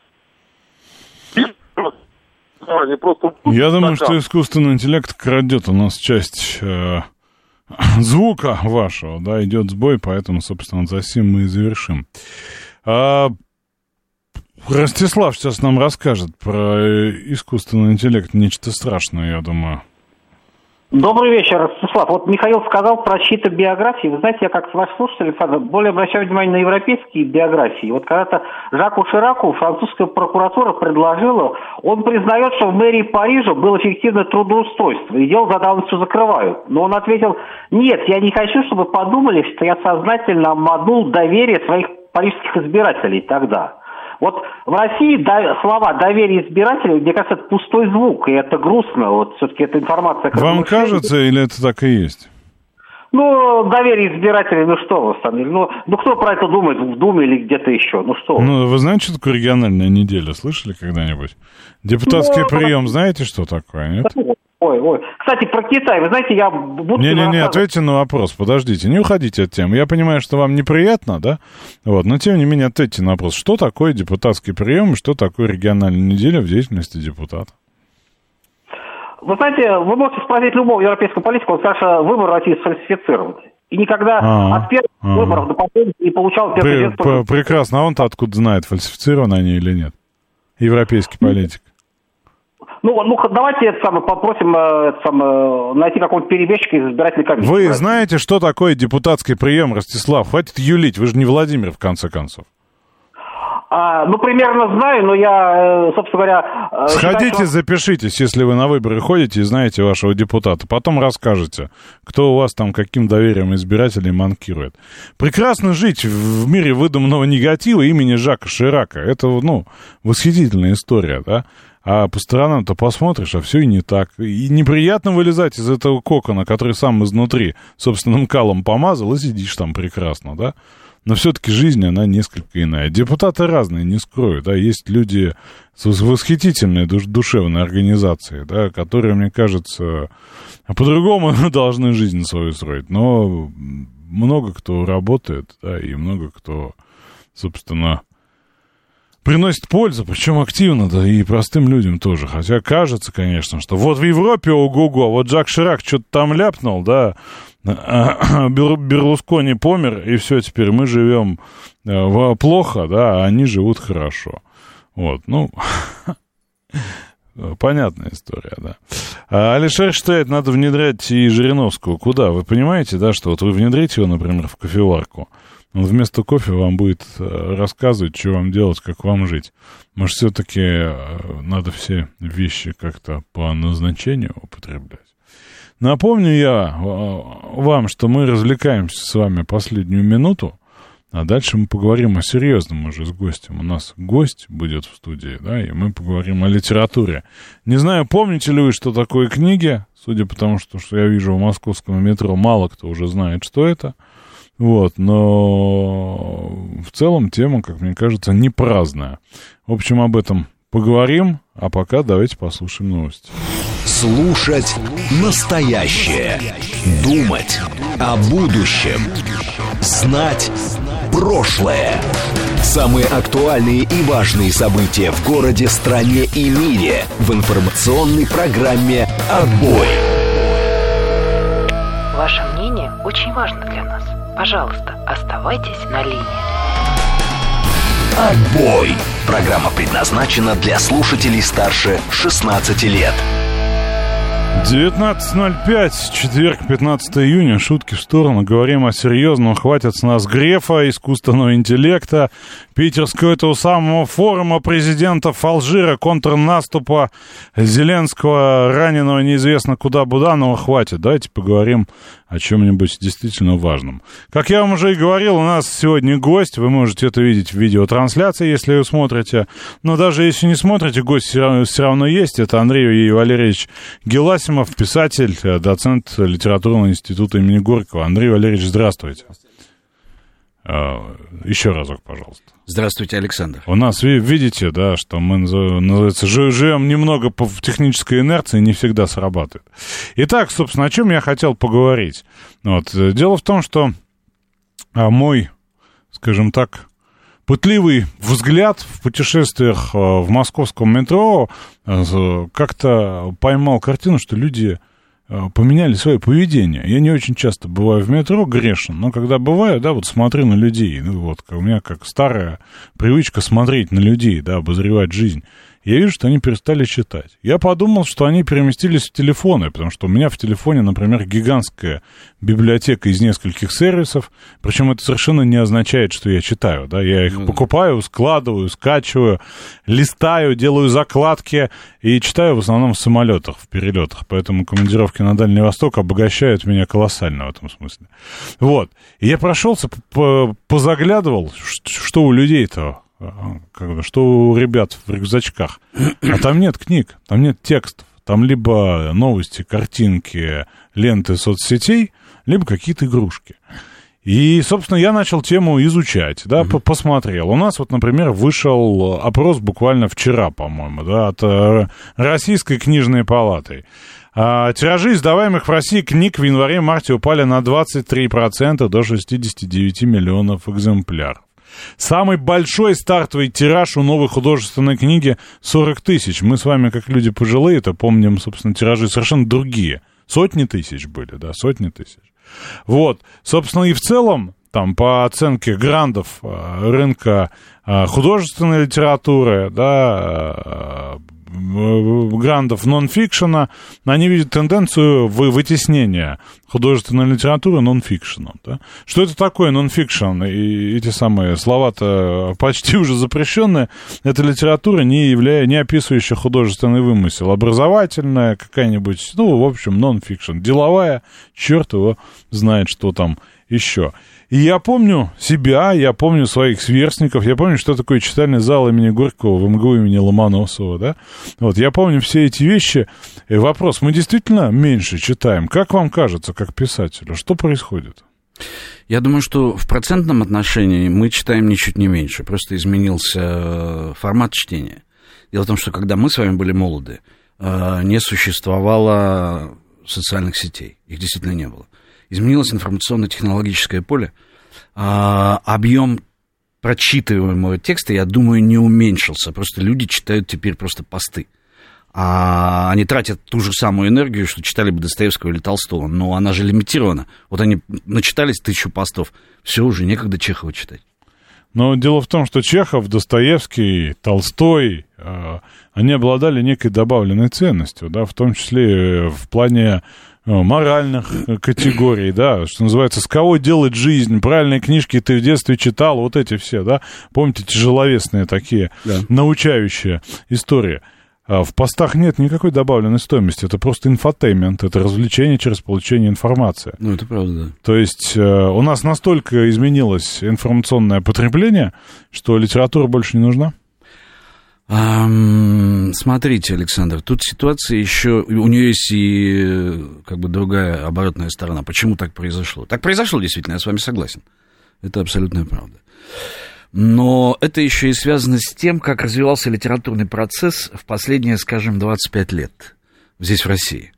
Я думаю, что искусственный интеллект крадет у нас часть э, звука вашего, да, идет сбой, поэтому, собственно, за сим мы и завершим. А, Ростислав сейчас нам расскажет про э, искусственный интеллект, нечто страшное, я думаю. Добрый вечер, Ростислав. Вот Михаил сказал про чьи-то биографии. Вы знаете, я как ваш слушатель, Александр, более обращаю внимание на европейские биографии. Вот когда-то Жаку Шираку французская прокуратура предложила, он признает, что в мэрии Парижа было эффективное трудоустройство, и дело за давностью закрывают. Но он ответил, нет, я не хочу, чтобы подумали, что я сознательно обманул доверие своих парижских избирателей тогда. Вот в России да, слова доверие избирателей, мне кажется, это пустой звук, и это грустно. Вот все-таки эта информация... Вам кажется, или это так и есть? Ну, доверие избирателей, ну что вы, самом деле, ну, ну кто про это думает в Думе или где-то еще, ну что Ну, вы знаете, что такое региональная неделя, слышали когда-нибудь? Депутатский ну, прием, знаете, что такое, нет? Ой, ой. Кстати, про Китай, вы знаете, я буду... Не-не-не, ответьте на вопрос, подождите, не уходите от темы. Я понимаю, что вам неприятно, да? Вот, но тем не менее ответьте на вопрос, что такое депутатский прием и что такое региональная неделя в деятельности депутата? Вы знаете, вы можете спросить любого европейского политика, он скажет, что выбор России сфальсифицирован. И никогда А-а-а. от первых А-а-а. выборов до последних не получал При, Прекрасно. А он-то откуда знает, фальсифицированы они или нет? Европейский политик. Ну, ну давайте это самое, попросим э, это самое, найти какого-нибудь перебежчика из избирательной комиссии. Вы знаете, что такое депутатский прием, Ростислав? Хватит юлить, вы же не Владимир, в конце концов. А, ну, примерно знаю, но я, э, собственно говоря... Э, Сходите, считаю, что... запишитесь, если вы на выборы ходите и знаете вашего депутата. Потом расскажете, кто у вас там каким доверием избирателей манкирует. Прекрасно жить в мире выдуманного негатива имени Жака Ширака. Это, ну, восхитительная история, да? А по сторонам-то посмотришь, а все и не так. И неприятно вылезать из этого кокона, который сам изнутри собственным калом помазал, и сидишь там прекрасно, да? но все-таки жизнь, она несколько иная. Депутаты разные, не скрою, да, есть люди с восхитительной душ душевной организацией, да, которые, мне кажется, по-другому должны жизнь свою строить, но много кто работает, да, и много кто, собственно, приносит пользу, причем активно, да, и простым людям тоже. Хотя кажется, конечно, что вот в Европе ого-го, а вот Джак Ширак что-то там ляпнул, да, Берлускони помер, и все, теперь мы живем э, плохо, да, а они живут хорошо. Вот, ну, понятная история, да. А Алишер считает, надо внедрять и Жириновского. Куда? Вы понимаете, да, что вот вы внедрите его, например, в кофеварку, он вместо кофе вам будет э, рассказывать, что вам делать, как вам жить. Может, все-таки э, надо все вещи как-то по назначению употреблять? Напомню я э, вам, что мы развлекаемся с вами последнюю минуту, а дальше мы поговорим о серьезном уже с гостем. У нас гость будет в студии, да, и мы поговорим о литературе. Не знаю, помните ли вы, что такое книги, судя по тому, что, что я вижу в московском метро, мало кто уже знает, что это. Вот, но в целом тема, как мне кажется, не праздная. В общем, об этом поговорим, а пока давайте послушаем новости. Слушать настоящее. Думать о будущем. Знать прошлое. Самые актуальные и важные события в городе, стране и мире в информационной программе «Отбой». Ваше мнение очень важно для нас. Пожалуйста, оставайтесь на линии. Отбой! Программа предназначена для слушателей старше 16 лет. 19.05, четверг, 15 июня. Шутки в сторону. Говорим о серьезном. Хватит с нас Грефа, искусственного интеллекта, питерского этого самого форума президентов Алжира, контрнаступа Зеленского, раненого неизвестно куда Буданова. Хватит. Давайте поговорим о чем-нибудь действительно важном. Как я вам уже и говорил, у нас сегодня гость. Вы можете это видеть в видеотрансляции, если вы смотрите. Но даже если не смотрите, гость все равно есть. Это Андрей Валерьевич Геласимов, писатель, доцент литературного института имени Горького. Андрей Валерьевич, здравствуйте. А, еще разок, пожалуйста. Здравствуйте, Александр. У нас, видите, да, что мы, называется, живем немного по технической инерции, не всегда срабатывает. Итак, собственно, о чем я хотел поговорить. Вот. Дело в том, что а, мой, скажем так, пытливый взгляд в путешествиях а, в московском метро как-то поймал картину, что люди Э, поменяли свое поведение. Я не очень часто бываю в метро, грешен, но когда бываю, да, вот смотрю на людей. Ну, вот у меня как старая привычка смотреть на людей, да, обозревать жизнь я вижу, что они перестали читать. Я подумал, что они переместились в телефоны, потому что у меня в телефоне, например, гигантская библиотека из нескольких сервисов, причем это совершенно не означает, что я читаю, да, я их mm. покупаю, складываю, скачиваю, листаю, делаю закладки и читаю в основном в самолетах, в перелетах, поэтому командировки на Дальний Восток обогащают меня колоссально в этом смысле. Вот, и я прошелся, позаглядывал, что у людей-то как бы, что у ребят в рюкзачках. А там нет книг, там нет текстов. Там либо новости, картинки, ленты соцсетей, либо какие-то игрушки. И, собственно, я начал тему изучать, да, угу. посмотрел. У нас вот, например, вышел опрос буквально вчера, по-моему, да, от э, Российской книжной палаты. А, тиражи издаваемых в России книг в январе-марте упали на 23% до 69 миллионов экземпляров. Самый большой стартовый тираж у новой художественной книги 40 тысяч. Мы с вами, как люди пожилые, это помним, собственно, тиражи совершенно другие. Сотни тысяч были, да, сотни тысяч. Вот, собственно, и в целом, там, по оценке грандов э, рынка э, художественной литературы, да, э, грандов нон-фикшена, они видят тенденцию в вытеснения художественной литературы нон-фикшеном. Да? Что это такое нон-фикшн? И эти самые слова-то почти уже запрещенные. Это литература, не, являя, не описывающая художественный вымысел. Образовательная какая-нибудь, ну, в общем, нон-фикшн. Деловая, черт его знает, что там еще. И я помню себя, я помню своих сверстников, я помню, что такое читальный зал имени Горького в МГУ имени Ломоносова, да? Вот, я помню все эти вещи. И вопрос, мы действительно меньше читаем? Как вам кажется, как писателю, что происходит? Я думаю, что в процентном отношении мы читаем ничуть не меньше, просто изменился э, формат чтения. Дело в том, что когда мы с вами были молоды, э, не существовало социальных сетей, их действительно не было изменилось информационно-технологическое поле, объем прочитываемого текста, я думаю, не уменьшился. Просто люди читают теперь просто посты. А они тратят ту же самую энергию, что читали бы Достоевского или Толстого. Но она же лимитирована. Вот они начитались тысячу постов. Все, уже некогда Чехова читать. Но дело в том, что Чехов, Достоевский, Толстой, э, они обладали некой добавленной ценностью, да, в том числе в плане Э, моральных э, категорий, да, что называется, с кого делать жизнь, правильные книжки ты в детстве читал, вот эти все, да, помните, тяжеловесные такие, да. научающие истории. А в постах нет никакой добавленной стоимости, это просто infotainment, это развлечение через получение информации. Ну, это правда, да. То есть э, у нас настолько изменилось информационное потребление, что литература больше не нужна? Смотрите, Александр, тут ситуация еще, у нее есть и как бы другая оборотная сторона. Почему так произошло? Так произошло, действительно, я с вами согласен. Это абсолютная правда. Но это еще и связано с тем, как развивался литературный процесс в последние, скажем, 25 лет здесь, в России.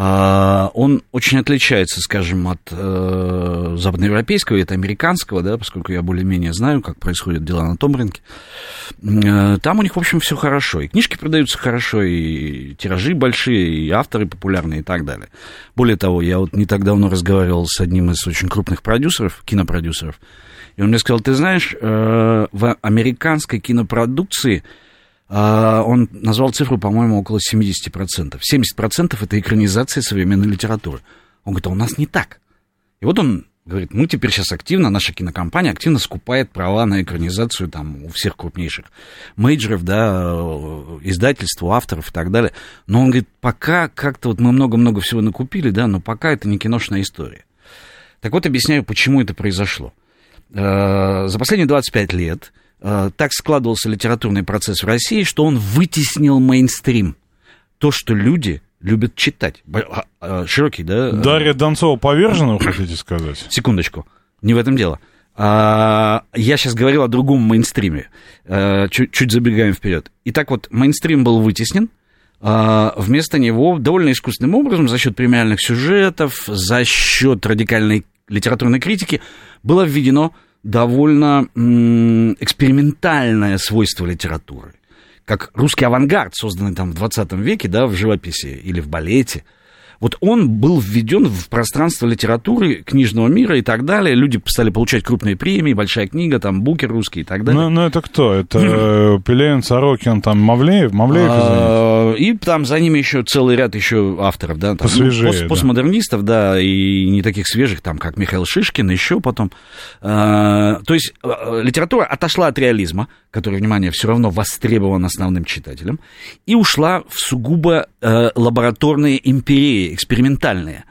А, он очень отличается, скажем, от э, западноевропейского и от американского, да, поскольку я более-менее знаю, как происходят дела на том рынке. Э, там у них, в общем, все хорошо. И книжки продаются хорошо, и тиражи большие, и авторы популярные и так далее. Более того, я вот не так давно разговаривал с одним из очень крупных продюсеров, кинопродюсеров, и он мне сказал, ты знаешь, э, в американской кинопродукции он назвал цифру, по-моему, около 70%. 70% это экранизация современной литературы. Он говорит, а у нас не так. И вот он говорит, мы теперь сейчас активно, наша кинокомпания активно скупает права на экранизацию там у всех крупнейших мейджеров, да, издательств, авторов и так далее. Но он говорит, пока как-то вот мы много-много всего накупили, да, но пока это не киношная история. Так вот, объясняю, почему это произошло. Э, за последние 25 лет Э, так складывался литературный процесс в России, что он вытеснил мейнстрим. То, что люди любят читать. А, а, широкий, да? Дарья Донцова повержена, хотите сказать? Секундочку, не в этом дело. А, я сейчас говорил о другом мейнстриме. Чуть, чуть забегаем вперед. Итак, вот мейнстрим был вытеснен, вместо него довольно искусственным образом, за счет премиальных сюжетов, за счет радикальной литературной критики, было введено довольно экспериментальное свойство литературы. Как русский авангард, созданный там в 20 веке, да, в живописи или в балете – вот он был введен в пространство литературы, книжного мира и так далее. Люди стали получать крупные премии, большая книга, там, Букер русский и так далее. Ну, ну это кто? Это э, Пелевин, Сорокин, там, Мавлеев? Мавлеев а, И там за ними еще целый ряд еще авторов, да. Там, Посвежее, ну, пост, да. Постмодернистов, да, и не таких свежих, там, как Михаил Шишкин, еще потом. А, то есть а, литература отошла от реализма, который, внимание, все равно востребован основным читателем, и ушла в сугубо э, лабораторные империи, экспериментальные.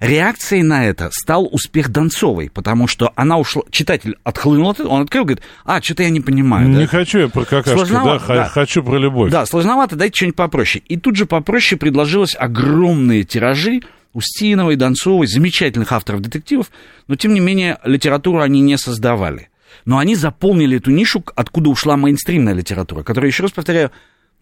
Реакцией на это стал успех Донцовой, потому что она ушла, читатель отхлынул, он открыл, говорит, а, что-то я не понимаю. Не да? хочу я про какашки, да, да, хочу про любовь. Да, сложновато, дайте что-нибудь попроще. И тут же попроще предложилось огромные тиражи, Устиновой, Донцовой, замечательных авторов детективов, но, тем не менее, литературу они не создавали. Но они заполнили эту нишу, откуда ушла мейнстримная литература, которая, еще раз повторяю,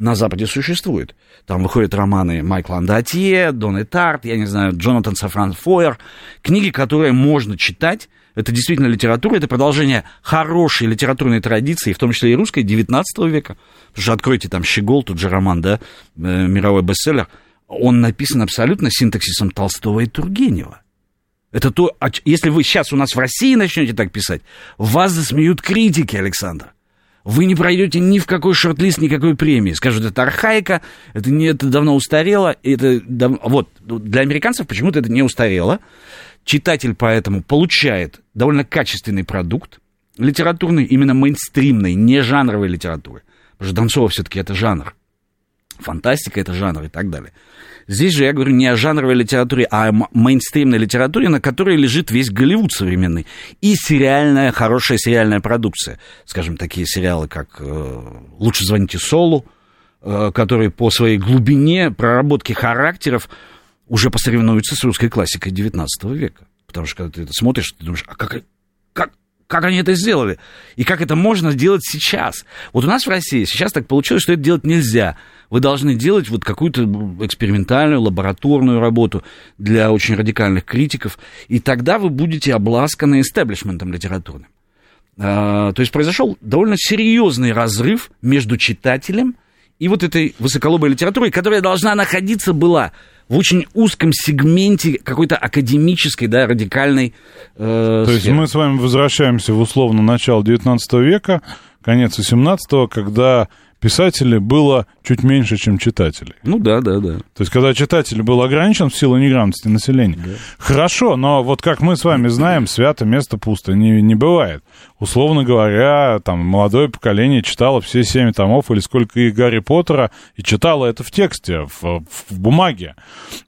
на Западе существует. Там выходят романы Майкла Андатье, Дон Тарт, я не знаю, Джонатан Сафран Фойер. Книги, которые можно читать. Это действительно литература, это продолжение хорошей литературной традиции, в том числе и русской, 19 века. Потому что откройте там «Щегол», тут же роман, да, э, мировой бестселлер. Он написан абсолютно синтаксисом Толстого и Тургенева. Это то, если вы сейчас у нас в России начнете так писать, вас засмеют критики, Александр. Вы не пройдете ни в какой шорт-лист, никакой премии. Скажут, это архаика, это, не, это давно устарело. Это, дав... Вот, для американцев почему-то это не устарело. Читатель поэтому получает довольно качественный продукт, литературный, именно мейнстримной, не жанровой литературы. Потому что Донцова все-таки это жанр. Фантастика это жанр и так далее. Здесь же я говорю не о жанровой литературе, а о мейнстримной литературе, на которой лежит весь Голливуд современный. И сериальная, хорошая сериальная продукция. Скажем, такие сериалы, как э, «Лучше звоните Солу», э, которые по своей глубине, проработке характеров уже посоревнуются с русской классикой XIX века. Потому что когда ты это смотришь, ты думаешь, а как, как, как они это сделали? И как это можно сделать сейчас? Вот у нас в России сейчас так получилось, что это делать нельзя. Вы должны делать вот какую-то экспериментальную, лабораторную работу для очень радикальных критиков, и тогда вы будете обласканы истеблишментом литературным. А, то есть произошел довольно серьезный разрыв между читателем и вот этой высоколобой литературой, которая должна находиться была в очень узком сегменте какой-то академической, да, радикальной э, То есть мы с вами возвращаемся в условно начало 19 века, конец 18 когда писателей было чуть меньше, чем читателей. Ну да, да, да. То есть, когда читатель был ограничен в силу неграмотности населения. Да. Хорошо, но вот как мы с вами знаем, свято место пусто не, не бывает. Условно говоря, там молодое поколение читало все семь томов или сколько и Гарри Поттера, и читало это в тексте, в, в бумаге.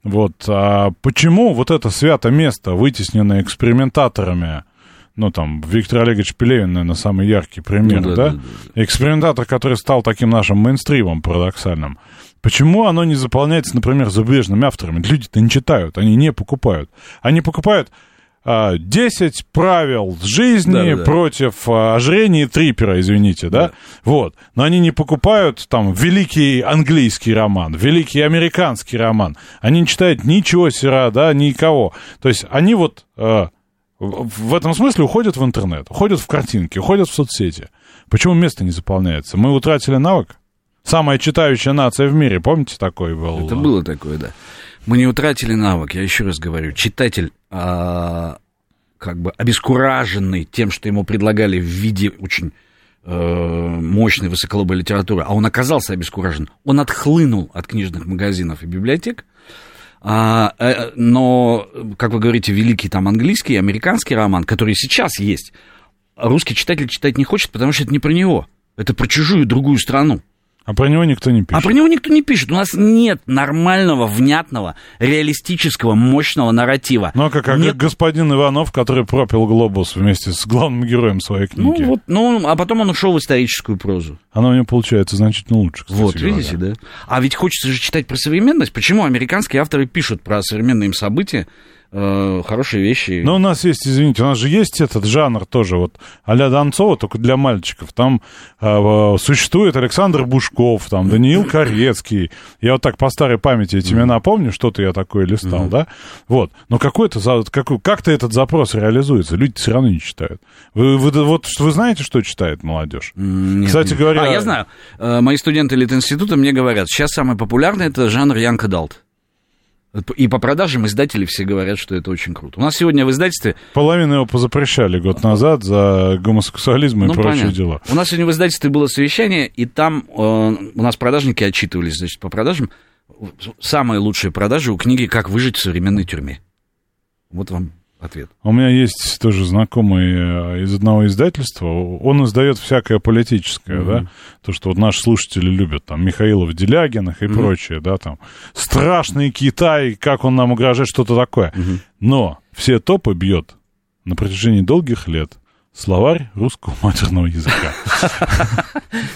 Вот. А почему вот это свято место, вытесненное экспериментаторами, ну, там, Виктор Олегович Пелевин, наверное, самый яркий пример, ну, да, да? Да, да? Экспериментатор, который стал таким нашим мейнстримом парадоксальным. Почему оно не заполняется, например, зарубежными авторами? Люди-то не читают, они не покупают. Они покупают а, 10 правил жизни да, да. против а, ожирения трипера, извините, да? да? Вот. Но они не покупают там великий английский роман, великий американский роман. Они не читают ничего сера, да, никого. То есть они вот... А, в этом смысле уходят в интернет, уходят в картинки, уходят в соцсети. Почему место не заполняется? Мы утратили навык? Самая читающая нация в мире, помните, такой был? Это было такое, да. Мы не утратили навык, я еще раз говорю. Читатель, а, как бы обескураженный тем, что ему предлагали в виде очень э, мощной высоколобой литературы, а он оказался обескуражен, он отхлынул от книжных магазинов и библиотек, а, э, но, как вы говорите, великий там английский, американский роман, который сейчас есть, русский читатель читать не хочет, потому что это не про него. Это про чужую другую страну. А про него никто не пишет. А про него никто не пишет. У нас нет нормального, внятного, реалистического, мощного нарратива. Ну, а как, как нет... господин Иванов, который пропил глобус вместе с главным героем своей книги. Ну, вот, ну, а потом он ушел в историческую прозу. Она у него получается значительно лучше, кстати Вот, говоря. видите, да? А ведь хочется же читать про современность. Почему американские авторы пишут про современные им события? Э, хорошие вещи. Но у нас есть, извините, у нас же есть этот жанр тоже, вот а-ля Донцова, только для мальчиков. Там э, существует Александр Бушков, там Даниил Корецкий. Я вот так по старой памяти эти имена помню, что-то я такое листал, да? Вот. Но какой-то, какой, как-то этот запрос реализуется, люди все равно не читают. Вы, вы, вот вы знаете, что читает молодежь? Нет, Кстати нет. говоря... А, я знаю. Э, мои студенты Литинститута мне говорят, сейчас самый популярный это жанр Янка Далт. И по продажам издатели все говорят, что это очень круто. У нас сегодня в издательстве... Половину его позапрещали год назад за гомосексуализм и ну, прочие понятно. дела. У нас сегодня в издательстве было совещание, и там э, у нас продажники отчитывались, значит, по продажам. Самые лучшие продажи у книги «Как выжить в современной тюрьме». Вот вам ответ. У меня есть тоже знакомый э, из одного издательства. Он издает всякое политическое, mm-hmm. да. То, что вот наши слушатели любят, там, Михаилов Делягинах и mm-hmm. прочее, да, там. Страшный Китай, как он нам угрожает, что-то такое. Mm-hmm. Но все топы бьет на протяжении долгих лет словарь русского матерного языка.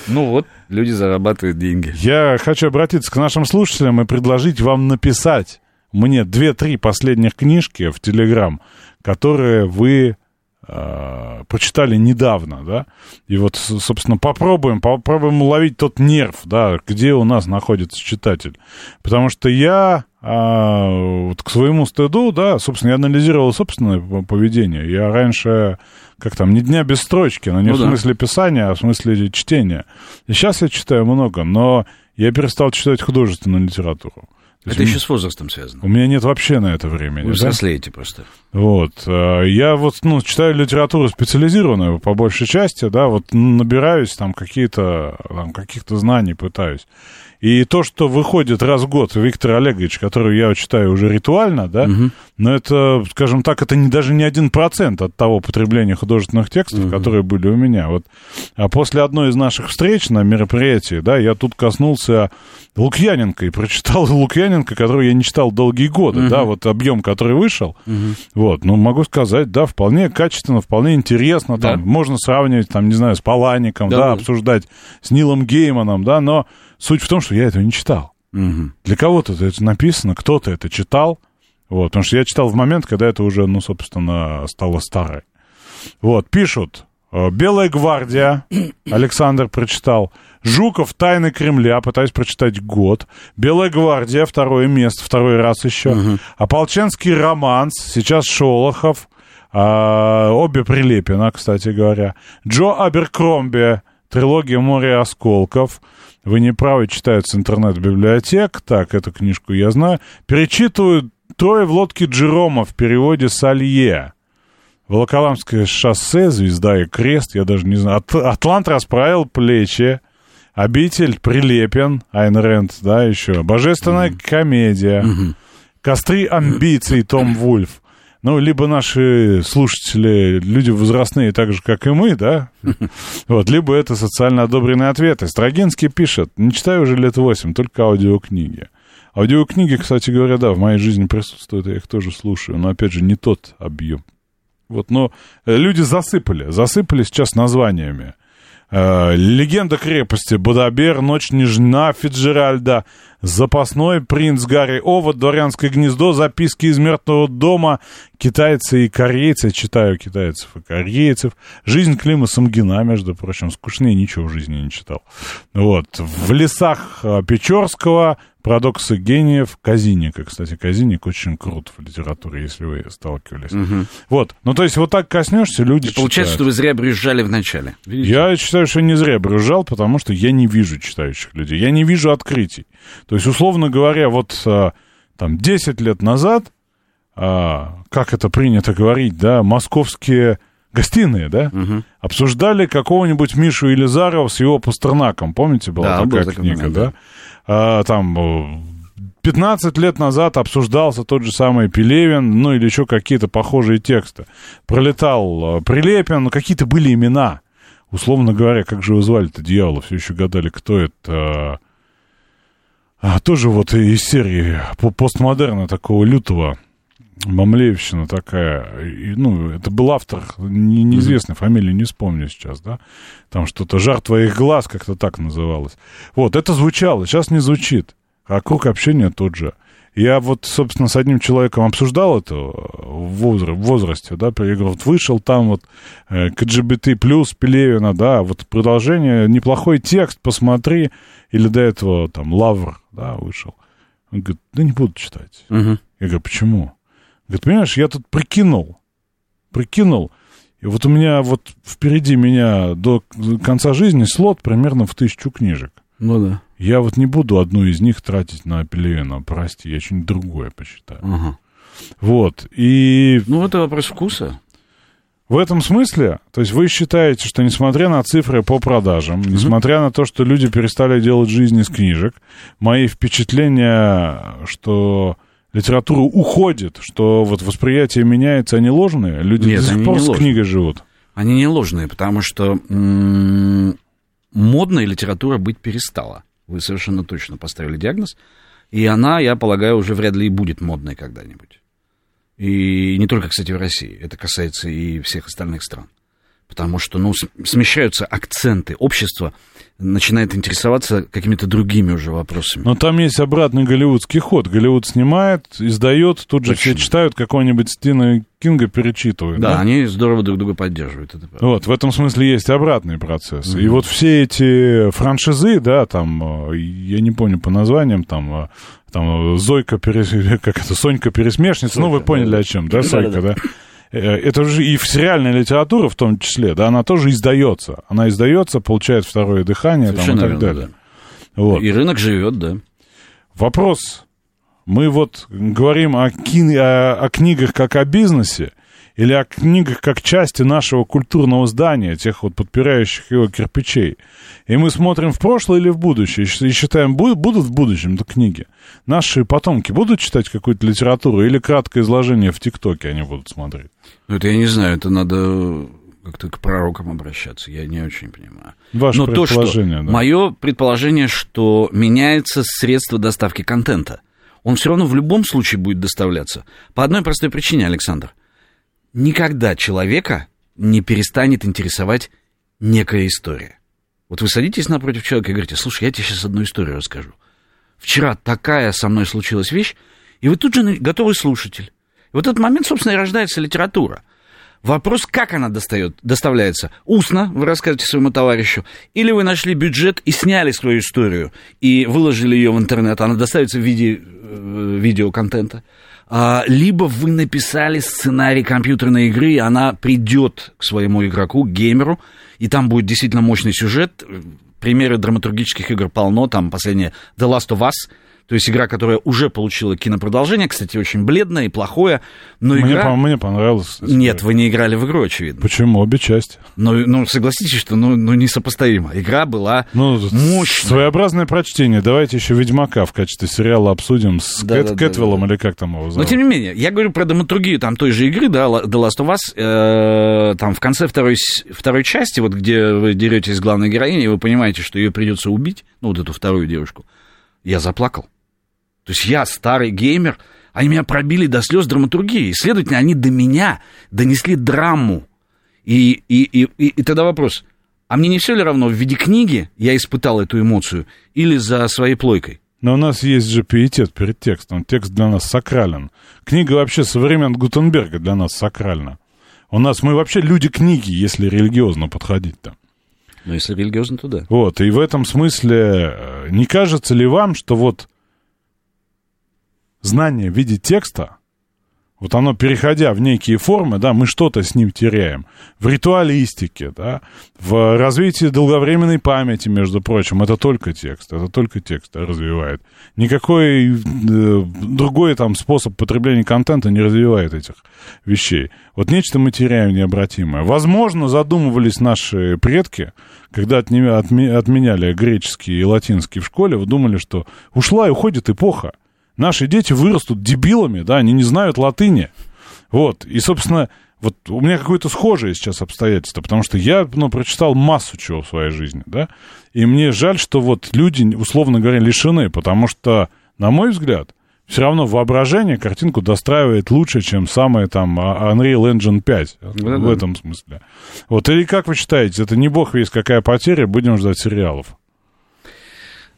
Ну вот, люди зарабатывают деньги. Я хочу обратиться к нашим слушателям и предложить вам написать мне две-три последних книжки в Телеграм, которые вы э, прочитали недавно, да, и вот, собственно, попробуем, попробуем уловить тот нерв, да, где у нас находится читатель, потому что я э, вот к своему стыду, да, собственно, я анализировал собственное поведение, я раньше, как там, ни дня без строчки, но не ну, в смысле да. писания, а в смысле чтения, и сейчас я читаю много, но я перестал читать художественную литературу. То есть Это у еще с возрастом связано. У меня нет вообще на это времени. Вы да? взрослеете просто. Вот. э, Я вот, ну, читаю литературу специализированную по большей части, да, вот набираюсь там какие-то, там, каких-то знаний пытаюсь. И то, что выходит раз в год Виктор Олегович, который я читаю уже ритуально, да, но это, скажем так, это не, даже не один процент от того потребления художественных текстов, которые были у меня. Вот. А после одной из наших встреч на мероприятии, да, я тут коснулся Лукьяненко и прочитал Лукьяненко, который я не читал долгие годы, да, вот объем, который вышел. Вот, ну, могу сказать, да, вполне качественно, вполне интересно, там, Да. можно сравнивать, там, не знаю, с Палаником, Да, да, да. обсуждать с Нилом Гейманом, да, но суть в том, что я этого не читал. Мгм. Для кого-то это написано, кто-то это читал, вот, потому что я читал в момент, когда это уже, ну, собственно, стало старой. Вот, пишут, э, «Белая гвардия», Александр прочитал, «Жуков. Тайны Кремля», пытаюсь прочитать год, «Белая гвардия», второе место, второй раз еще, «Ополченский романс», сейчас Шолохов, а, обе Прилепина, кстати говоря, Джо Аберкромби, трилогия «Море осколков», вы не правы, читают с интернет-библиотек. Так, эту книжку я знаю. Перечитываю «Трое в лодке Джерома» в переводе Салье. Волоколамское шоссе, звезда и крест, я даже не знаю. Ат- Атлант расправил плечи. Обитель Прилепин, Айн Рэнд, да, еще. Божественная комедия. Костры амбиций, Том Вульф. Ну, либо наши слушатели, люди возрастные, так же, как и мы, да? Вот, либо это социально одобренные ответы. Строгинский пишет, не читаю уже лет восемь, только аудиокниги. Аудиокниги, кстати говоря, да, в моей жизни присутствуют, я их тоже слушаю, но, опять же, не тот объем. Вот, но э, люди засыпали, засыпали сейчас названиями. Э, Легенда крепости, Бадабер, Ночь нежна, Фиджеральда, Запасной, Принц Гарри Овод, Дворянское гнездо, Записки из мертвого дома, Китайцы и корейцы, читаю китайцев и корейцев, Жизнь Клима Самгина, между прочим, скучнее ничего в жизни не читал. Вот, В лесах э, Печорского, Парадоксы гениев, Казиника. Кстати, Казиник очень крут в литературе, если вы сталкивались. Вот, ну то есть вот так коснешься, люди Получается, читают. что вы зря брюзжали в начале. Видите? Я считаю, что не зря брюзжал, потому что я не вижу читающих людей, я не вижу открытий. То есть, условно говоря, вот а, там 10 лет назад, а, как это принято говорить, да, московские гостиные, да, обсуждали какого-нибудь Мишу Елизарова с его Пастернаком. Помните, была Да, был такая такой книга, момент, да? да. А, там э, 15 лет назад обсуждался тот же самый Пелевин, ну или еще какие-то похожие тексты. Пролетал э, Прилепин, ну какие-то были имена. Условно говоря, как же его звали-то, дьявола, все еще гадали, кто это. А, тоже вот из серии по- постмодерна такого лютого. Мамлеевщина такая. И, ну, это был автор, не- неизвестной фамилии, не вспомню сейчас, да? Там что-то «Жар твоих глаз» как-то так называлось. Вот, это звучало, сейчас не звучит. А круг общения тот же. Я вот, собственно, с одним человеком обсуждал это в, возра- в возрасте, да, я говорю, вот вышел там вот э, КГБТ плюс Пелевина, да, вот продолжение, неплохой текст, посмотри, или до этого там Лавр, да, вышел. Он говорит, да не буду читать. Мгм. Я говорю, почему? Говорит, понимаешь, я тут прикинул, прикинул, и вот у меня вот впереди меня до конца жизни слот примерно в тысячу книжек. Ну да. Я вот не буду одну из них тратить на Пелевина, прости, я что-нибудь другое почитаю. Ага. Вот, и Ну, это вопрос вкуса. в этом смысле, то есть вы считаете, что несмотря на цифры по продажам, несмотря на то, что люди перестали делать жизнь из книжек, мои впечатления, что литература уходит, что вот восприятие меняется, они ложные? Люди Нет, до сих пор с ложные. книгой живут. Они не ложные, потому что м, модная литература быть перестала. Вы совершенно точно поставили диагноз. И она, я полагаю, уже вряд ли и будет модной когда-нибудь. И не только, кстати, в России. Это касается и всех остальных стран. Потому что, ну, смещаются акценты. Общество начинает интересоваться какими-то другими уже вопросами. Но там есть обратный голливудский ход. Голливуд снимает, издает, тут же все Точно. читают какого-нибудь Стивена Кинга, перечитывают. да, они здорово друг друга поддерживают. Это правда. Вот, в этом смысле есть обратный процесс. И вот все эти франшизы, да, там, э, я не помню по названиям, там, э, там э, Зойка, перес... как это, Сонька Пересмешница, ну, вы поняли о чем, да, Сойка, да? Э, Это же и в сериальной литературе в том числе, да, она тоже издается. Она издается, получает второе дыхание там, и так верно, далее. Вот. И рынок живет, да. Вопрос Мы вот говорим о, ки- о, о книгах как о бизнесе, или о книгах как части нашего культурного здания, тех вот подпирающих его кирпичей. И мы смотрим в прошлое или в будущее, и считаем, будут, в будущем это книги. Наши потомки будут читать какую-то литературу или краткое изложение в ТикТоке они будут смотреть? Ну, это я не знаю, это надо как-то к пророкам обращаться, я не очень понимаю. Ваше Но то, что предположение, да. мое предположение, что меняется средство доставки контента. Он все равно в любом случае будет доставляться. По одной простой причине, Александр. Никогда человека не перестанет интересовать некая история. Вот вы садитесь напротив человека и говорите, слушай, я тебе сейчас одну историю расскажу. Вчера такая со мной случилась вещь, и вы тут же готовый слушатель. И вот этот момент, собственно, и рождается литература. Вопрос, как она достает, доставляется? Устно, вы расскажете своему товарищу, или вы нашли бюджет и сняли свою историю, и выложили ее в интернет, она доставится в виде э, видеоконтента. Либо вы написали сценарий компьютерной игры, она придет к своему игроку, геймеру, и там будет действительно мощный сюжет. Примеры драматургических игр полно, там последняя The Last of Us, то есть игра, которая уже получила кинопродолжение, кстати, очень бледное и плохое, но Мне, игра... по- мне понравилось. Нет, вы не играли в игру, очевидно. Почему? Обе части. Но, ну, согласитесь, что ну, ну, несопоставимо. Игра была Ну, мощная. Своеобразное прочтение. Давайте еще «Ведьмака» в качестве сериала обсудим с Да, Кэт- да, да, Кэтвеллом да. или как там его Но зовут. тем не менее, я говорю про драматургию там той же игры, да, The Last of Us, э, там в конце второй, второй части, вот где вы деретесь с главной героиней, и вы понимаете, что ее придется убить, ну, вот эту вторую девушку, я заплакал. То есть я старый геймер, они меня пробили до слез драматургии. Следовательно, они до меня донесли драму. И, и, и, и, и тогда вопрос, а мне не все ли равно, в виде книги я испытал эту эмоцию или за своей плойкой? Но у нас есть же пиетет перед текстом. Текст для нас сакрален. Книга вообще со времен Гутенберга для нас сакральна. У нас мы вообще люди книги, если религиозно подходить-то. Ну, если религиозно, то да. Вот, и в этом смысле э, не кажется ли вам, что вот знание в виде текста, вот оно, переходя в некие формы, да, мы что-то с ним теряем. В ритуалистике, да, в развитии долговременной памяти, между прочим, это только текст, это только текст развивает. Никакой э, другой там способ потребления контента не развивает этих вещей. Вот нечто мы теряем необратимое. Возможно, задумывались наши предки, когда отменяли греческий и латинский в школе, думали, что ушла и уходит эпоха. Наши дети вырастут дебилами, да, они не знают латыни. Вот, и, собственно, вот у меня какое-то схожее сейчас обстоятельство, потому что я, ну, прочитал массу чего в своей жизни, да, и мне жаль, что вот люди, условно говоря, лишены, потому что, на мой взгляд, все равно воображение картинку достраивает лучше, чем самая там а- Unreal Engine 5 в Да-да. этом смысле. Вот, или как вы считаете, это не бог весь какая потеря, будем ждать сериалов?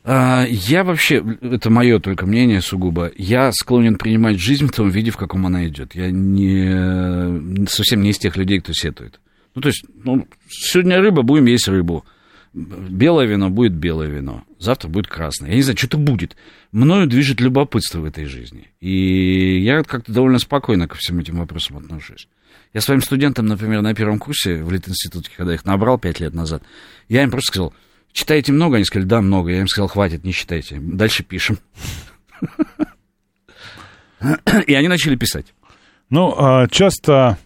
А, Я вообще, это мое только мнение сугубо, я склонен принимать жизнь в том виде, в каком она идет. Я не, совсем не из тех людей, кто сетует. Ну, то есть, ну, сегодня рыба, будем есть рыбу. Белое вино будет белое вино. Завтра будет красное. Я не знаю, что-то будет. Мною движет любопытство в этой жизни. И я как-то довольно спокойно ко всем этим вопросам отношусь. Я своим студентам, например, на первом курсе в Литинституте, когда их набрал пять лет назад, я им просто сказал, читаете много? Они сказали, да, много. Я им сказал, хватит, не читайте. Дальше пишем. И они начали писать. Ну, а, часто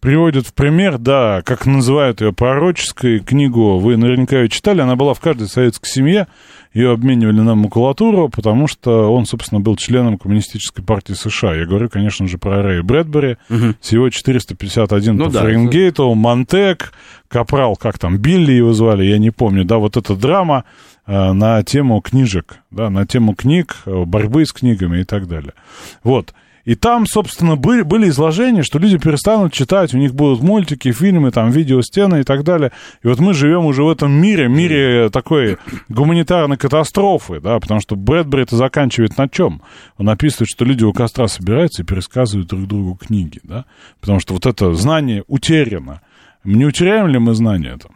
приводят в пример, да, как называют ее пророческой книгу, вы наверняка ее читали, она была в каждой советской семье, ее обменивали на макулатуру, потому что он, собственно, был членом Коммунистической партии США. Я говорю, конечно же, про Рэя Брэдбери, с его 451 Ну по да, Фаренгейту, Монтек, Капрал, как там, Билли его звали, я не помню, да, вот эта драма э, на тему книжек, да, на тему книг, э, борьбы с книгами и так далее. Вот. И там, собственно, были, были изложения, что люди перестанут читать, у них будут мультики, фильмы, там, видеостены и так далее. И вот мы живем уже в этом мире, мире такой гуманитарной катастрофы, да, потому что Брэдбери это заканчивает на чем? Он описывает, что люди у костра собираются и пересказывают друг другу книги, да, потому что вот это знание утеряно. Не утеряем ли мы знание это?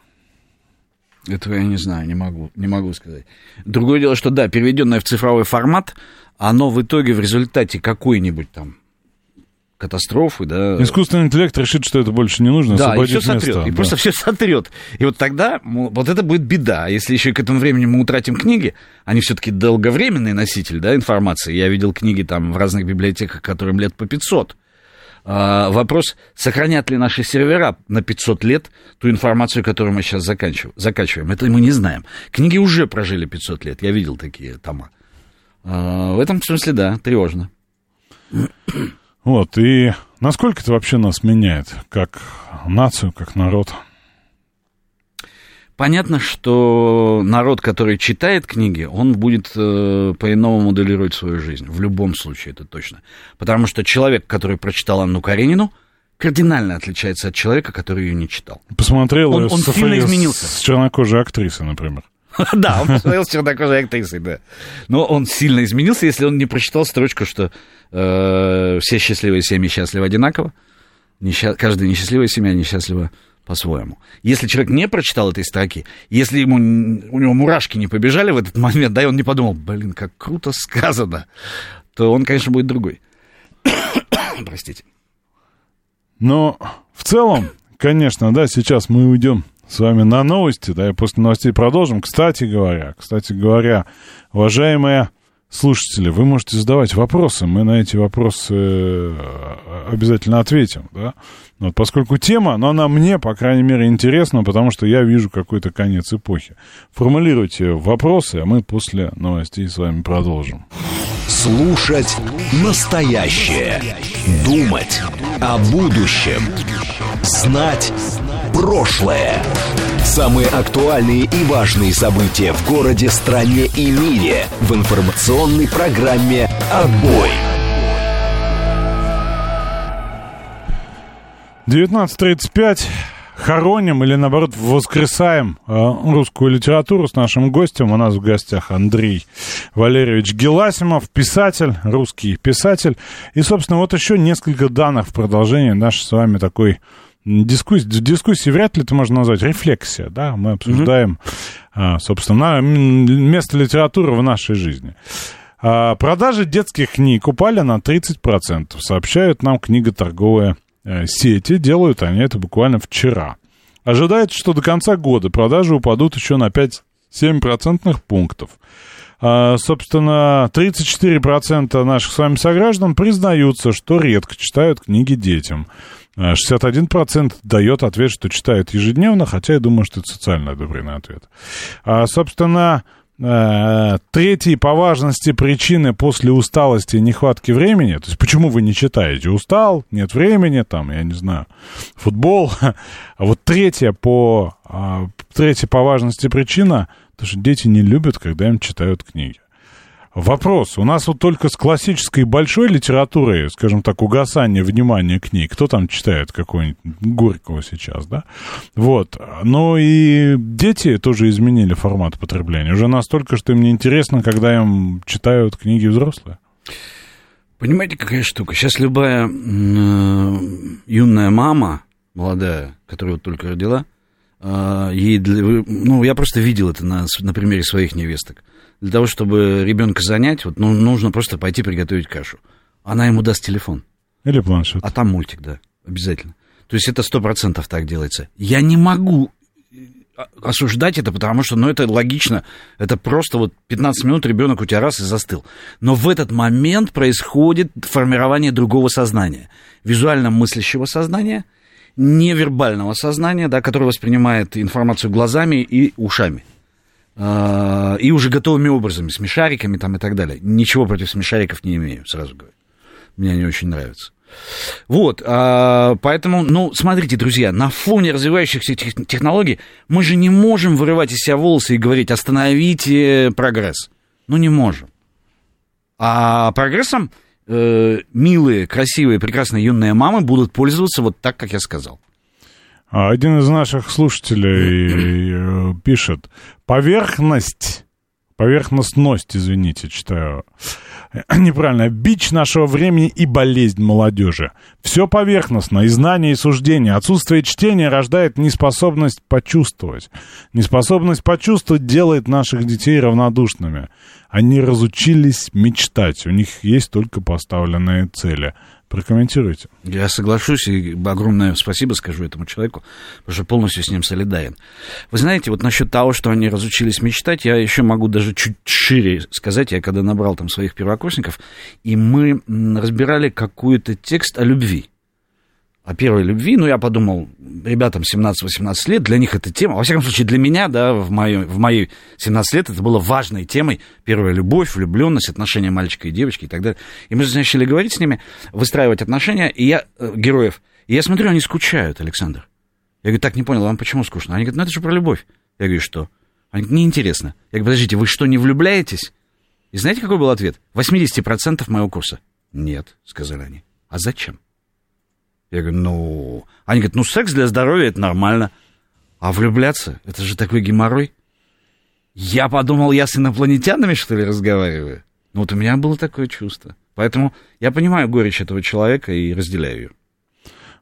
Этого я не знаю, не могу, не могу сказать. Другое дело, что да, переведенное в цифровой формат, оно в итоге в результате какой-нибудь там катастрофы, да. Искусственный интеллект решит, что это больше не нужно, Да, и все сотрет. место. И да. просто все сотрет. И вот тогда вот это будет беда. Если еще к этому времени мы утратим книги, они все-таки долговременный носитель да, информации. Я видел книги там в разных библиотеках, которым лет по 500. А, вопрос, сохранят ли наши сервера на 500 лет ту информацию, которую мы сейчас закачиваем. Это мы не знаем. Книги уже прожили 500 лет. Я видел такие тома. А, в этом смысле, да, тревожно. Вот, и насколько это вообще нас меняет, как нацию, как народ? Понятно, что народ, который читает книги, он будет э, по-иному моделировать свою жизнь. В любом случае, это точно. Потому что человек, который прочитал Анну Каренину, кардинально отличается от человека, который ее не читал. Посмотрел Он- э, он с- сильно изменился. С чернокожей актрисой, например. Да, он посмотрел с чернокожей актрисой, да. Но он сильно изменился, если он не прочитал строчку, что э, все счастливые семьи счастливы одинаково, каждая несчастливая семья несчастлива по-своему. Если человек не прочитал этой строки, если ему, у него мурашки не побежали в этот момент, да, и он не подумал, блин, как круто сказано, то он, конечно, будет другой. Простите. Но в целом, конечно, да, сейчас мы уйдем с вами на новости, да, и после новостей продолжим. Кстати говоря, кстати говоря, уважаемые слушатели, вы можете задавать вопросы, мы на эти вопросы э, обязательно ответим, да. Вот, поскольку тема, но она мне, по крайней мере, интересна, потому что я вижу какой-то конец эпохи. Формулируйте вопросы, а мы после новостей с вами продолжим. Слушать настоящее. Думать о будущем. Знать прошлое. Самые актуальные и важные события в городе, стране и мире в информационной программе «Отбой». 19.35. Хороним или, наоборот, воскресаем э, русскую литературу с нашим гостем. У нас в гостях Андрей Валерьевич Геласимов, писатель, русский писатель. И, собственно, вот еще несколько данных в продолжении нашей с вами такой дискуссии. Дискуссии вряд ли это можно назвать рефлексия, да? Мы обсуждаем, а, собственно, место литературы в нашей жизни. А, Продажи детских книг упали на 30%, сообщают нам книготорговые э, сети. Делают они это буквально вчера. Ожидается, что до конца года продажи упадут еще на 5-7 процентных пунктов. А, собственно, 34% наших с вами сограждан признаются, что редко читают книги детям. А, 61% дает ответ, что читают ежедневно, хотя я думаю, что это социально одобренный ответ. А, собственно, э, третьей по важности причины после усталости и нехватки времени, то есть почему вы не читаете? Устал, нет времени, там, я не знаю, футбол. А вот третья по, а, третья по важности причина, то что дети не любят, когда им читают книги. Вопрос. У нас вот только с классической большой литературой, скажем так, угасание внимания книг. Кто там читает какого-нибудь Горького сейчас, да? Вот. Ну и дети тоже изменили формат потребления. Уже настолько, что им неинтересно, когда им читают книги взрослые. Понимаете, какая штука? Сейчас любая э, юная мама, молодая, которая вот только родила, э, ей для, ну, я просто видел это на, на примере своих невесток. Для того, чтобы ребенка занять, вот, ну, нужно просто пойти приготовить кашу. Она ему даст телефон, Или планшет. а там мультик, да, обязательно. То есть это сто процентов так делается. Я не могу э, осуждать это, потому что, ну, это логично. Это просто вот 15 минут ребенок у тебя раз и застыл. Но в этот момент происходит формирование другого сознания. Визуально мыслящего сознания, невербального сознания, да, которое воспринимает информацию глазами и ушами. А, И уже готовыми образами, смешариками там и так далее. Ничего против смешариков не имею, сразу говорю. Мне они очень нравятся. Вот, а, поэтому, ну, смотрите, друзья, на фоне развивающихся тех- технологий мы же не можем вырывать из себя волосы и говорить, остановите прогресс. Ну, не можем. А прогрессом э, милые, красивые, прекрасные юные мамы будут пользоваться вот так, как я сказал. А Один из наших слушателей э, пишет, поверхность, поверхностность, извините, читаю неправильно, бич нашего времени и болезнь молодежи. Все поверхностно, и знание, и суждение. Отсутствие чтения рождает неспособность почувствовать. Неспособность почувствовать делает наших детей равнодушными. Они разучились мечтать, у них есть только поставленные цели. Прокомментируйте. Я соглашусь и огромное спасибо скажу этому человеку, потому что полностью с ним солидарен. Вы знаете, вот насчет того, что они разучились мечтать, я еще могу даже чуть шире сказать. Я когда набрал там своих первокурсников, и мы разбирали какой-то текст о любви о первой любви, ну, я подумал, ребятам 17-18 лет, для них эта тема, во всяком случае, для меня, да, в, моей, в мои 17 лет это было важной темой, первая любовь, влюбленность, отношения мальчика и девочки и так далее. И мы начали говорить с ними, выстраивать отношения, и я, э, героев, и я смотрю, они скучают, Александр. Я говорю, так, не понял, вам почему скучно? Они говорят, ну, это же про любовь. Я говорю, что? Они говорят, неинтересно. Я говорю, подождите, вы что, не влюбляетесь? И знаете, какой был ответ? 80% моего курса. Нет, сказали они. А зачем? Я говорю, ну... Они говорят, ну, секс для здоровья это нормально. А влюбляться, это же такой геморрой. Я подумал, я с инопланетянами, что ли, разговариваю? Ну, вот у меня было такое чувство. Поэтому я понимаю горечь этого человека и разделяю ее.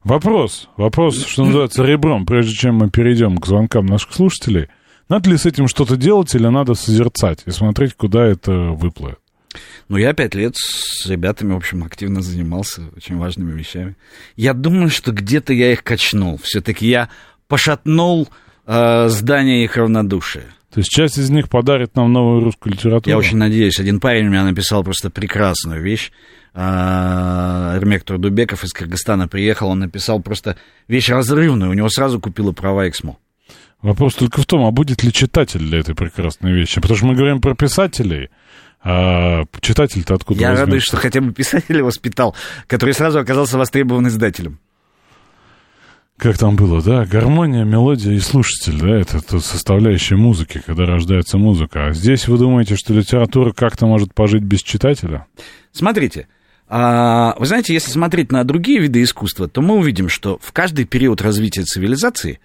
Вопрос, вопрос, что называется, ребром, прежде чем мы перейдем к звонкам наших слушателей. Надо ли с этим что-то делать или надо созерцать и смотреть, куда это выплывет? Ну, я пять лет с ребятами, в общем, активно занимался очень важными вещами. Я думаю, что где-то я их качнул. Все-таки я пошатнул э, здание их равнодушия. То есть часть из них подарит нам новую русскую литературу? Я очень надеюсь. Один парень у меня написал просто прекрасную вещь. А, Эрмек Турдубеков из Кыргызстана приехал, он написал просто вещь разрывную, у него сразу купила права Эксмо. Вопрос только в том, а будет ли читатель для этой прекрасной вещи? Потому что мы говорим про писателей, а читатель-то откуда Я радуюсь, что хотя бы писателя воспитал, который сразу оказался востребован издателем. Как там было, да? Гармония, мелодия и слушатель, да? Это тут составляющая музыки, когда рождается музыка. А здесь вы думаете, что литература как-то может пожить без читателя? Смотрите, а, вы знаете, если смотреть на другие виды искусства, то мы увидим, что в каждый период развития цивилизации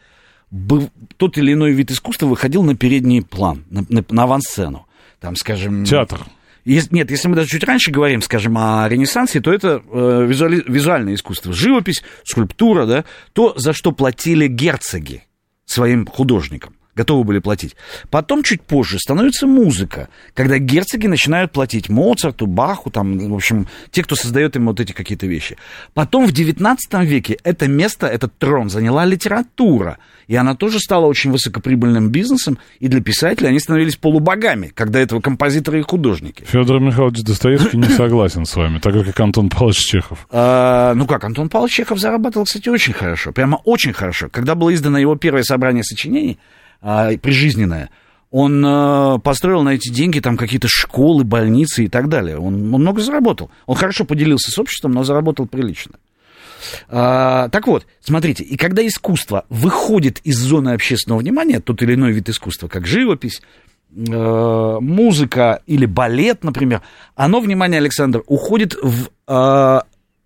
быв- тот или иной вид искусства выходил на передний план, на, на- на авансцену. Там, скажем... Театр. Нет, если мы даже чуть раньше говорим, скажем, о Ренессансе, то это э, визуали- визуальное искусство, живопись, скульптура, да, то, за что платили герцоги своим художникам готовы были платить. Потом, чуть позже, становится музыка, когда герцоги начинают платить Моцарту, Баху, там, в общем, те, кто создает им вот эти какие-то вещи. Потом в 19 веке это место, этот трон заняла литература, и она тоже стала очень высокоприбыльным бизнесом, и для писателей они становились полубогами, когда этого композиторы и художники. Федор Михайлович Достоевский не согласен с вами, так же, как Антон Павлович Чехов. А, ну как, Антон Павлович Чехов зарабатывал, кстати, очень хорошо, прямо очень хорошо. Когда было издано его первое собрание сочинений, а, прижизненное, он а, построил на эти деньги там какие-то школы, больницы и так далее. Он, он много заработал. Он хорошо поделился с обществом, но заработал прилично. А, так вот, смотрите, и когда искусство выходит из зоны общественного внимания, тот или иной вид искусства, как живопись, э, музыка или балет, например, оно, внимание, Александр, уходит в э,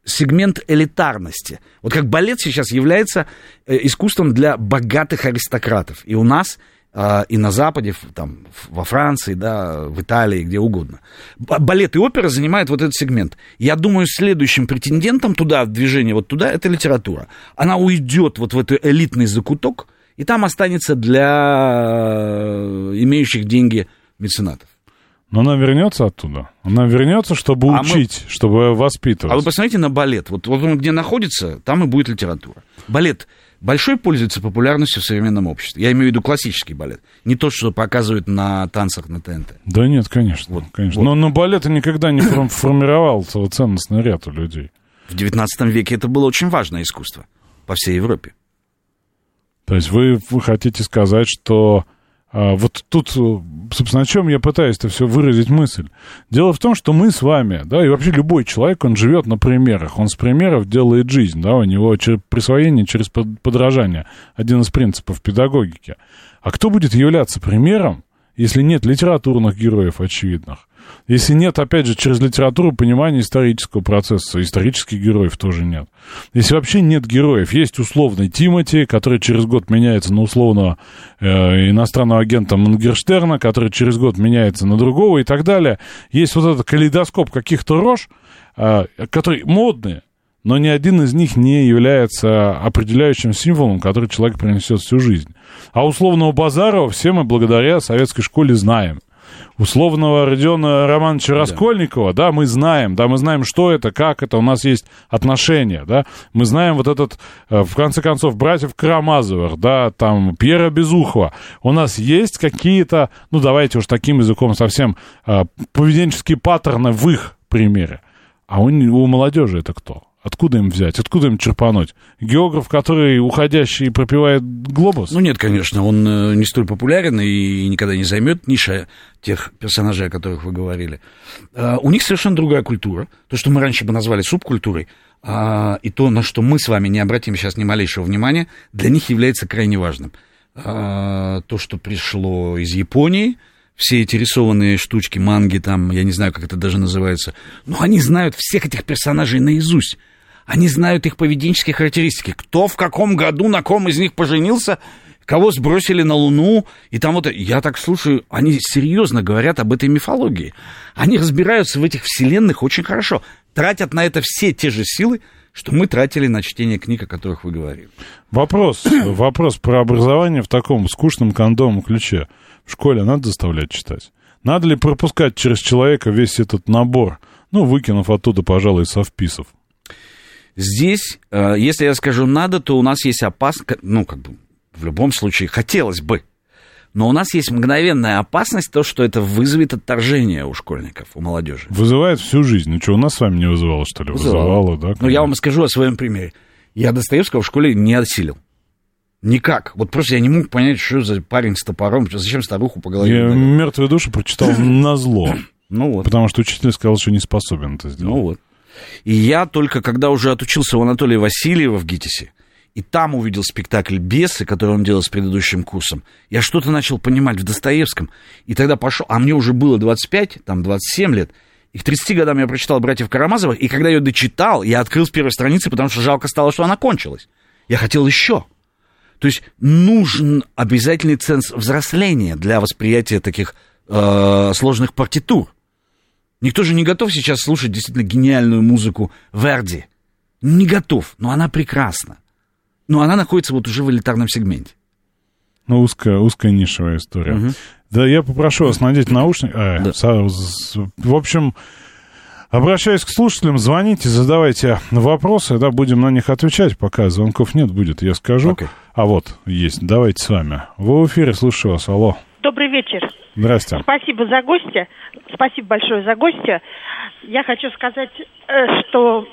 сегмент элитарности. Вот как балет сейчас является э, искусством для богатых аристократов. И у нас, э, и на Западе, там, во Франции, да, в Италии, где угодно. Балет и опера занимают вот этот сегмент. Я думаю, следующим претендентом туда, в движение вот туда, это литература. Она уйдет вот в этот элитный закуток, и там останется для э, имеющих деньги меценатов. Но она вернется оттуда. Она вернется, чтобы А мы- учить, чтобы А вы воспитывать. посмотрите на балет. Вот, вот он где находится, там и будет литература. Балет большой пользуется популярностью в современном обществе. Я имею в виду классический балет. Не то, что показывают на танцах на ТНТ. Да нет, конечно. конечно. Но, но балет никогда не фор- формировал ценностный ряд у людей. В XIX веке это было очень важное искусство по всей Европе. То есть вы, вы хотите сказать, что вот тут, э, собственно, о чем я пытаюсь это все выразить мысль. Дело в том, что мы с вами, да, и вообще любой человек, он живет на примерах, он с примеров делает жизнь, да, у него чер- присвоение через под- подражание, один из принципов педагогики. А кто будет являться примером, если нет литературных героев очевидных? Если нет, опять же, через литературу понимания исторического процесса, исторических героев тоже нет. Если вообще нет героев, есть условный Тимати, который через год меняется на условного э, иностранного агента Мангерштерна, который через год меняется на другого и так далее. Есть вот этот калейдоскоп каких-то рож, э, которые модные, но ни один из них не является определяющим символом, который человек принесет всю жизнь. А условного Базарова все мы благодаря советской школе знаем. Условного Родиона Романовича Раскольникова, да, мы знаем, да, мы знаем, что это, как это, у нас есть отношения, да, мы знаем вот этот, э, в конце концов, братьев Карамазовых, да, там, Пьера Безухова, у нас есть какие-то, ну, давайте уж таким языком совсем, э, поведенческие паттерны в их примере. А у, у молодежи это кто? Откуда им взять? Откуда им черпануть? Географ, который уходящий пропивает глобус? Ну нет, конечно, он э, не столь популярен и никогда не займет ниша тех персонажей, о которых вы говорили. А, у них совершенно другая культура. То, что мы раньше бы назвали субкультурой, а, и то, на что мы с вами не обратим сейчас ни малейшего внимания, для них является крайне важным. А, то, что пришло из Японии, все эти рисованные штучки, манги там, я не знаю, как это даже называется, но они знают всех этих персонажей наизусть. Они знают их поведенческие характеристики. Кто в каком году на ком из них поженился, кого сбросили на Луну, и там вот... Я так слушаю, они серьезно говорят об этой мифологии. Они разбираются в этих вселенных очень хорошо. Тратят на это все те же силы, что мы тратили на чтение книг, о которых вы говорили. Вопрос, вопрос про образование в таком скучном кондомом ключе. В школе надо заставлять читать? Надо ли пропускать через человека весь этот набор, ну, выкинув оттуда, пожалуй, совписов? Здесь, э, если я скажу надо, то у нас есть опасность, ну, как бы, в любом случае, хотелось бы. Но у нас есть мгновенная опасность, то, что это вызовет отторжение у школьников, у молодежи. Вызывает всю жизнь. Ну что, у нас с вами не вызывало, что ли? Вызывало, вызывало да? Ну, я вам скажу о своем примере. Я Достоевского в школе не осилил. Никак. Вот просто я не мог понять, что за парень с топором, зачем старуху по голове. Я «Мертвые души» прочитал на зло. Ну вот. Потому что учитель сказал, что не способен это сделать. Ну вот. И я только когда уже отучился у Анатолия Васильева в ГИТИСе, и там увидел спектакль «Бесы», который он делал с предыдущим курсом, я что-то начал понимать в Достоевском. И тогда пошел, а мне уже было 25, там 27 лет, и к 30 годам я прочитал «Братьев Карамазовых», и когда ее дочитал, я открыл с первой страницы, потому что жалко стало, что она кончилась. Я хотел еще. То есть нужен обязательный ценз взросления для восприятия таких э, сложных партитур. Никто же не готов сейчас слушать действительно гениальную музыку Верди. Не готов, но она прекрасна. Но она находится вот уже в элитарном сегменте. Ну, узкая, узкая нишевая история. Угу. Да, я попрошу вас надеть наушники. А, да. В общем, обращаюсь к слушателям, звоните, задавайте вопросы, да, будем на них отвечать, пока звонков нет, будет, я скажу. Okay. А вот, есть, давайте с вами. Вы в эфире, слушаю вас, алло. Добрый вечер. Здрасте. Спасибо за гостя. Спасибо большое за гостя. Я хочу сказать, э, что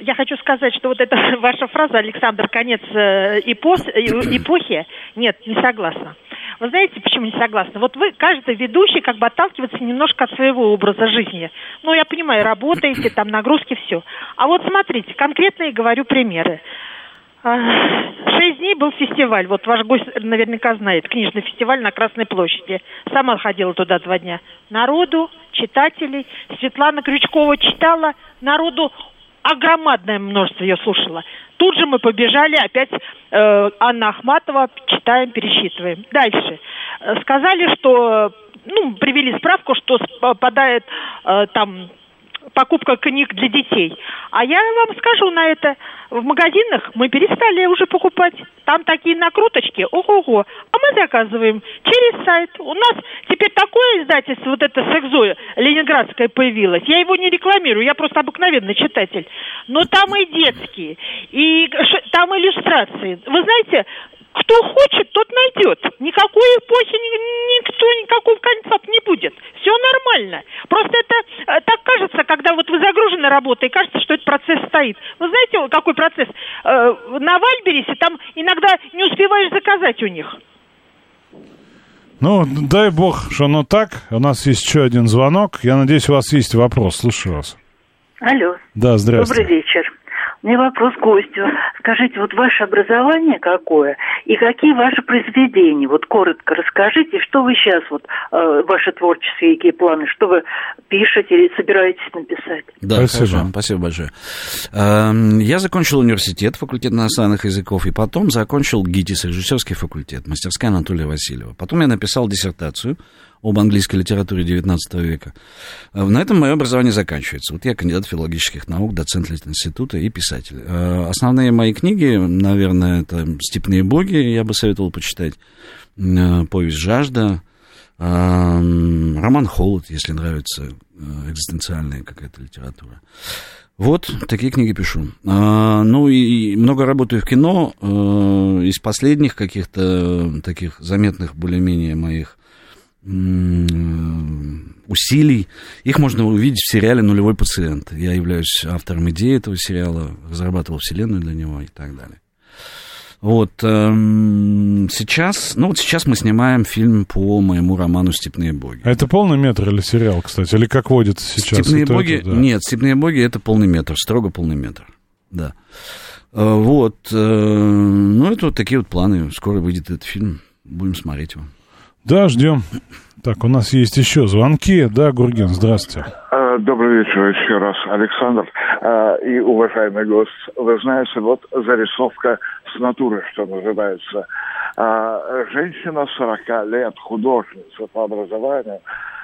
я хочу сказать, что вот эта ваша фраза, Александр, конец э, эпос, э, эпохи, нет, не согласна. Вы знаете, почему не согласна? Вот вы, каждый ведущий, как бы отталкивается немножко от своего образа жизни. Ну, я понимаю, работаете, там нагрузки, все. А вот смотрите, конкретные говорю примеры. Шесть дней был фестиваль. Вот ваш гость наверняка знает. Книжный фестиваль на Красной площади. Сама ходила туда два дня. Народу, читателей. Светлана Крючкова читала. Народу огромадное множество ее слушала. Тут же мы побежали опять э, Анна Ахматова, читаем, пересчитываем. Дальше. Э, сказали, что, ну, привели справку, что попадает э, там покупка книг для детей. А я вам скажу на это, в магазинах мы перестали уже покупать. Там такие накруточки, ого-го. А мы заказываем через сайт. У нас теперь такое издательство, вот это Сексзоя, ленинградское появилось. Я его не рекламирую, я просто обыкновенный читатель. Но там и детские, и там иллюстрации. Вы знаете, кто хочет, тот найдет. Никакой эпохи никто, никакого конца не будет. Все нормально. Просто это э, так кажется, когда вот вы загружены работой, кажется, что этот процесс стоит. Вы знаете, какой процесс? Э, на Вальберисе там иногда не успеваешь заказать у них. Ну, дай бог, что оно так. У нас есть еще один звонок. Я надеюсь, у вас есть вопрос. Слушаю вас. Алло. Да, здравствуйте. Добрый вечер. Меня вопрос к гостю. Скажите, вот ваше образование какое и какие ваши произведения? Вот коротко расскажите, что вы сейчас, вот э, ваши творческие какие планы, что вы пишете или собираетесь написать? Да, спасибо. Хорошо, спасибо большое. Эм, я закончил университет, факультет иностранных языков, и потом закончил ГИТИС, режиссерский факультет, мастерская Анатолия Васильева. Потом я написал диссертацию об английской литературе XIX века. Э, на этом мое образование заканчивается. Вот я кандидат филологических наук, доцент института и писатель. Э, основные мои книги, наверное, это «Степные боги», я бы советовал почитать, э, «Повесть жажда», роман «Холод», если нравится экзистенциальная какая-то литература. Вот, такие книги пишу. Ну и много работаю в кино. Из последних каких-то таких заметных более-менее моих усилий. Их можно увидеть в сериале «Нулевой пациент». Я являюсь автором идеи этого сериала, разрабатывал вселенную для него и так далее. Вот эм, сейчас, ну вот сейчас мы снимаем фильм по моему роману «Степные боги». А это полный метр или сериал, кстати, или как водится сейчас? «Степные Это- боги», это, да. нет, «Степные боги» это полный метр, строго полный метр, да. Э, Вот, э, ну это вот такие вот планы, скоро выйдет этот фильм, будем смотреть его. Да, ждем. Так, у нас есть еще звонки. Да, Гурген, здравствуйте. Э, Добрый вечер еще раз, Александр э, и уважаемый гость. Вы знаете, вот зарисовка с натуры, что называется. Э, Женщина 40 лет, художница по образованию,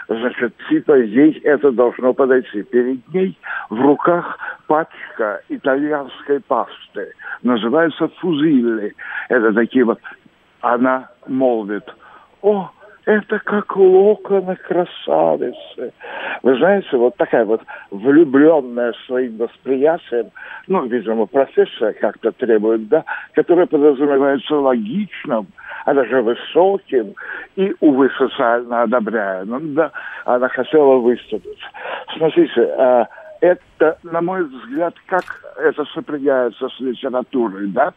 значит, типа ей это должно подойти. Перед ней в руках пачка итальянской пасты. Называется фузилли. Это такие вот... Она молвит, о, это как локоны красавицы. Вы знаете, вот такая вот влюбленная своим восприятием, ну, видимо, профессия как-то требует, да, которая подразумевается логичным, а даже высоким и, увы, социально одобряемым, да, она хотела выступить. Смотрите, а, это, на мой взгляд, как это сопрягается с литературой, да,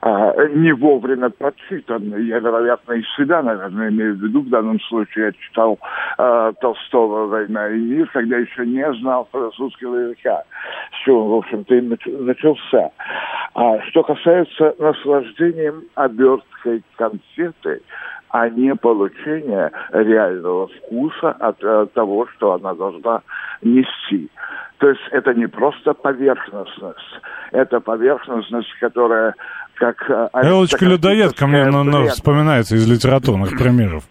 а, не вовремя прочитанный. Я, вероятно, и себя, наверное, имею в виду. В данном случае я читал а, Толстого «Война и мир», когда еще не знал французского языка, с чего, в общем-то, и нач- начался. А что касается наслаждением оберткой конфеты, а не получения реального вкуса от э, того, что она должна нести. То есть это не просто поверхностность, это поверхностность, которая как... э, Элочка-людоедка мне ну, ну, бред. вспоминается из литературных примеров.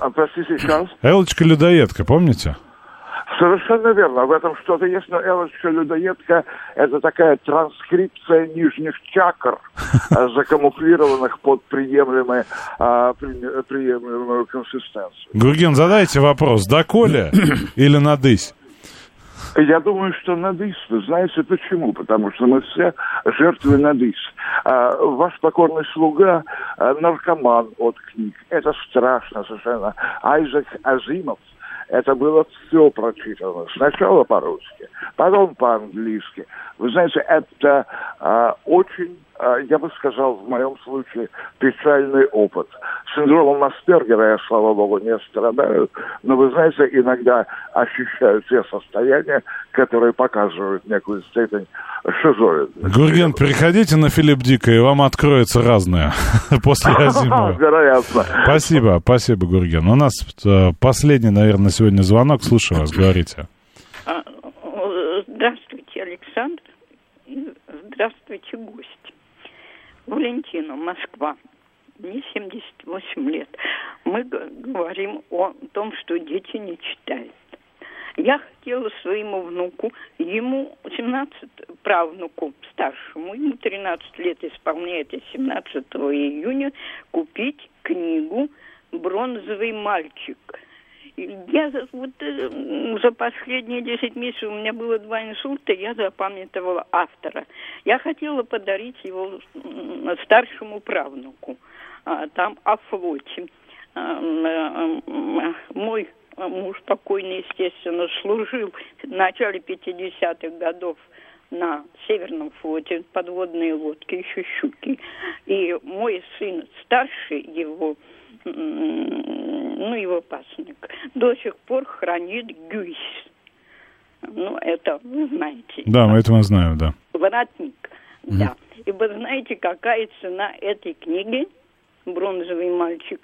А, Простите, еще раз? Элочка-людоедка, помните? Совершенно верно. В этом что-то есть, но Элочка-людоедка – это такая транскрипция нижних чакр, а, закамуфлированных под приемлемые, а, при- приемлемую консистенцию. Гурген, задайте вопрос, доколе или надысь? Я думаю, что надысь. Знаете почему? Потому что мы все жертвы надысь. А, ваш покорный слуга а, наркоман от книг. Это страшно совершенно. Айзек Азимов. Это было все прочитано. Сначала по-русски, потом по-английски. Вы знаете, это а, очень, я бы сказал, в моем случае, печальный опыт. Синдромом Аспергера я, слава богу, не страдаю, но, вы знаете, иногда ощущаю те состояния, которые показывают некую степень шизоидности. Гурген, приходите на Филипп Дика, и вам откроется разное после Азимова. Вероятно. Спасибо, спасибо, Гурген. У нас э, последний, наверное, на сегодня звонок. Слушаю вас, говорите. А, Здравствуйте, Александр. Здравствуйте, гости. Валентина, Москва. Мне 78 лет. Мы говорим о том, что дети не читают. Я хотела своему внуку, ему 17, правнуку старшему, ему 13 лет исполняется 17 июня, купить книгу «Бронзовый мальчик». Я вот, э, за последние 10 месяцев у меня было два инсульта, я запамятовала автора. Я хотела подарить его старшему правнуку. А, там о флоте. А, э, м, Мой муж покойный, естественно, служил в начале 50-х годов на Северном флоте, подводные лодки, еще щуки. И мой сын старший его, ну, его пасынок, до сих пор хранит гюйс. Ну, это, вы знаете. Да, мы это мы знаем, да. Воротник, да. И вы знаете, какая цена этой книги? «Бронзовый мальчик».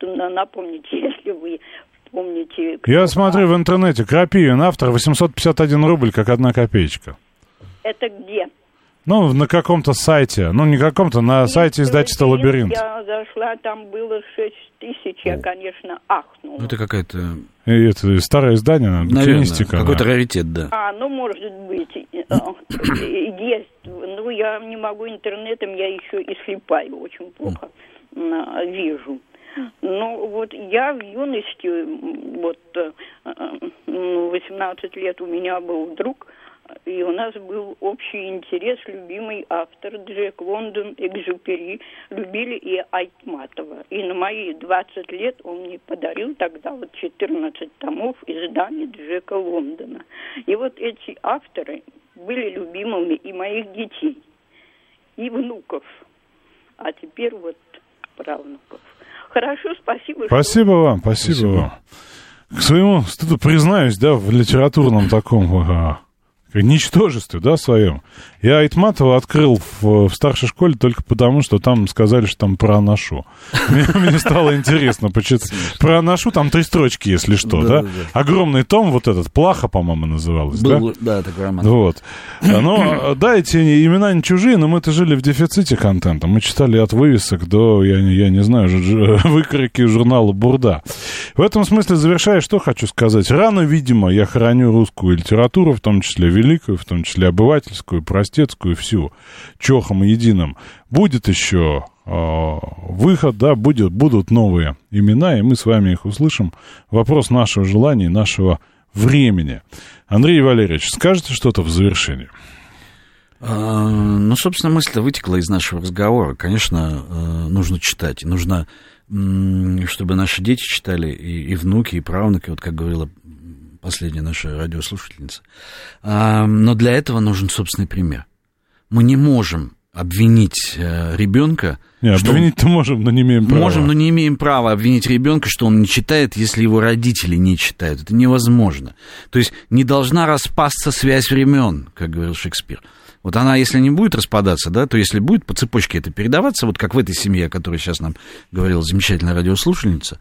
Напомните, если вы помните. кто Я смотрю в интернете, Крапивин, автор, 851 рубль, как одна копеечка. Это где? Ну, на каком-то сайте, ну, не каком-то, на сайте издательства «Лабиринт». Я зашла, там было 6 тысяч, я, конечно, ахнула. Ну, это какая-то, это старое издание, наверное, какой-то да. раритет, да. А, ну, может быть, э, есть. Ну, я не могу интернетом, я еще и слепаю, очень плохо м, вижу. Ну, вот я в юности, вот э, э, 18 лет у меня был друг, и у нас был общий интерес, любимый автор Джек Лондон, Экзюпери, любили и Айтматова. И на мои 20 лет он мне подарил тогда вот 14 томов изданий Джека Лондона. И вот эти авторы были любимыми и моих детей, и внуков, а теперь вот правнуков. Хорошо, спасибо. Спасибо что... вам, спасибо, спасибо вам. К своему стыду признаюсь, да, в литературном таком ничтожестве, да, своем. Я Айтматова открыл в, в старшей школе только потому, что там сказали, что там про Анашу. Мне, мне стало интересно почитать. Про Анашу там три строчки, если что, да? да? да, да. Огромный том, вот этот, Плаха, по-моему, называлось, Был, да? Да, такой роман. Вот. Но, да, эти имена не чужие, но мы-то жили в дефиците контента. Мы читали от вывесок до, я, я не знаю, выкройки журнала «Бурда». В этом смысле, завершая, что хочу сказать. Рано, видимо, я храню русскую литературу, в том числе великую, в том числе обывательскую, простецкую, всю, чохом единым. Будет еще э, выход, да, будет, будут новые имена, и мы с вами их услышим. Вопрос нашего желания, нашего времени. Андрей Валерьевич, скажете что-то в завершении? А, ну, собственно, мысль-то вытекла из нашего разговора. Конечно, э, нужно читать. Нужно, чтобы наши дети читали, и, и внуки, и правнуки, вот как говорила последняя наша радиослушательница. А, но для этого нужен собственный пример. Мы не можем обвинить э, ребенка. Не, обвинить-то можем, но не имеем права. Можем, но не имеем права обвинить ребенка, что он не читает, если его родители не читают. Это невозможно. То есть не должна распасться связь времен, как говорил Шекспир. Вот она, если не будет распадаться, да, то если будет по цепочке это передаваться, вот как в этой семье, о которой сейчас нам говорила замечательная радиослушательница,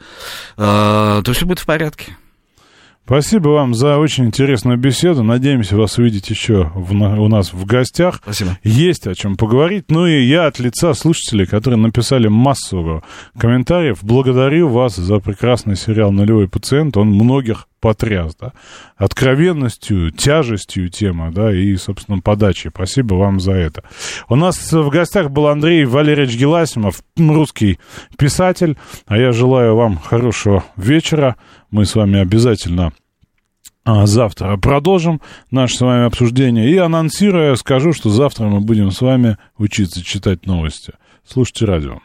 э, то все будет в порядке. Спасибо вам за очень интересную беседу. Надеемся вас увидеть еще в, у нас в гостях. Спасибо. Есть о чем поговорить. Ну и я от лица слушателей, которые написали массу комментариев, благодарю вас за прекрасный сериал «Нулевой пациент». Он многих потряс, да, откровенностью, тяжестью темы, да, и, собственно, подачей. Спасибо вам за это. У нас в гостях был Андрей Валерьевич Геласимов, русский писатель, а я желаю вам хорошего вечера. Мы с вами обязательно а завтра продолжим наше с вами обсуждение. И анонсируя, скажу, что завтра мы будем с вами учиться читать новости. Слушайте радио.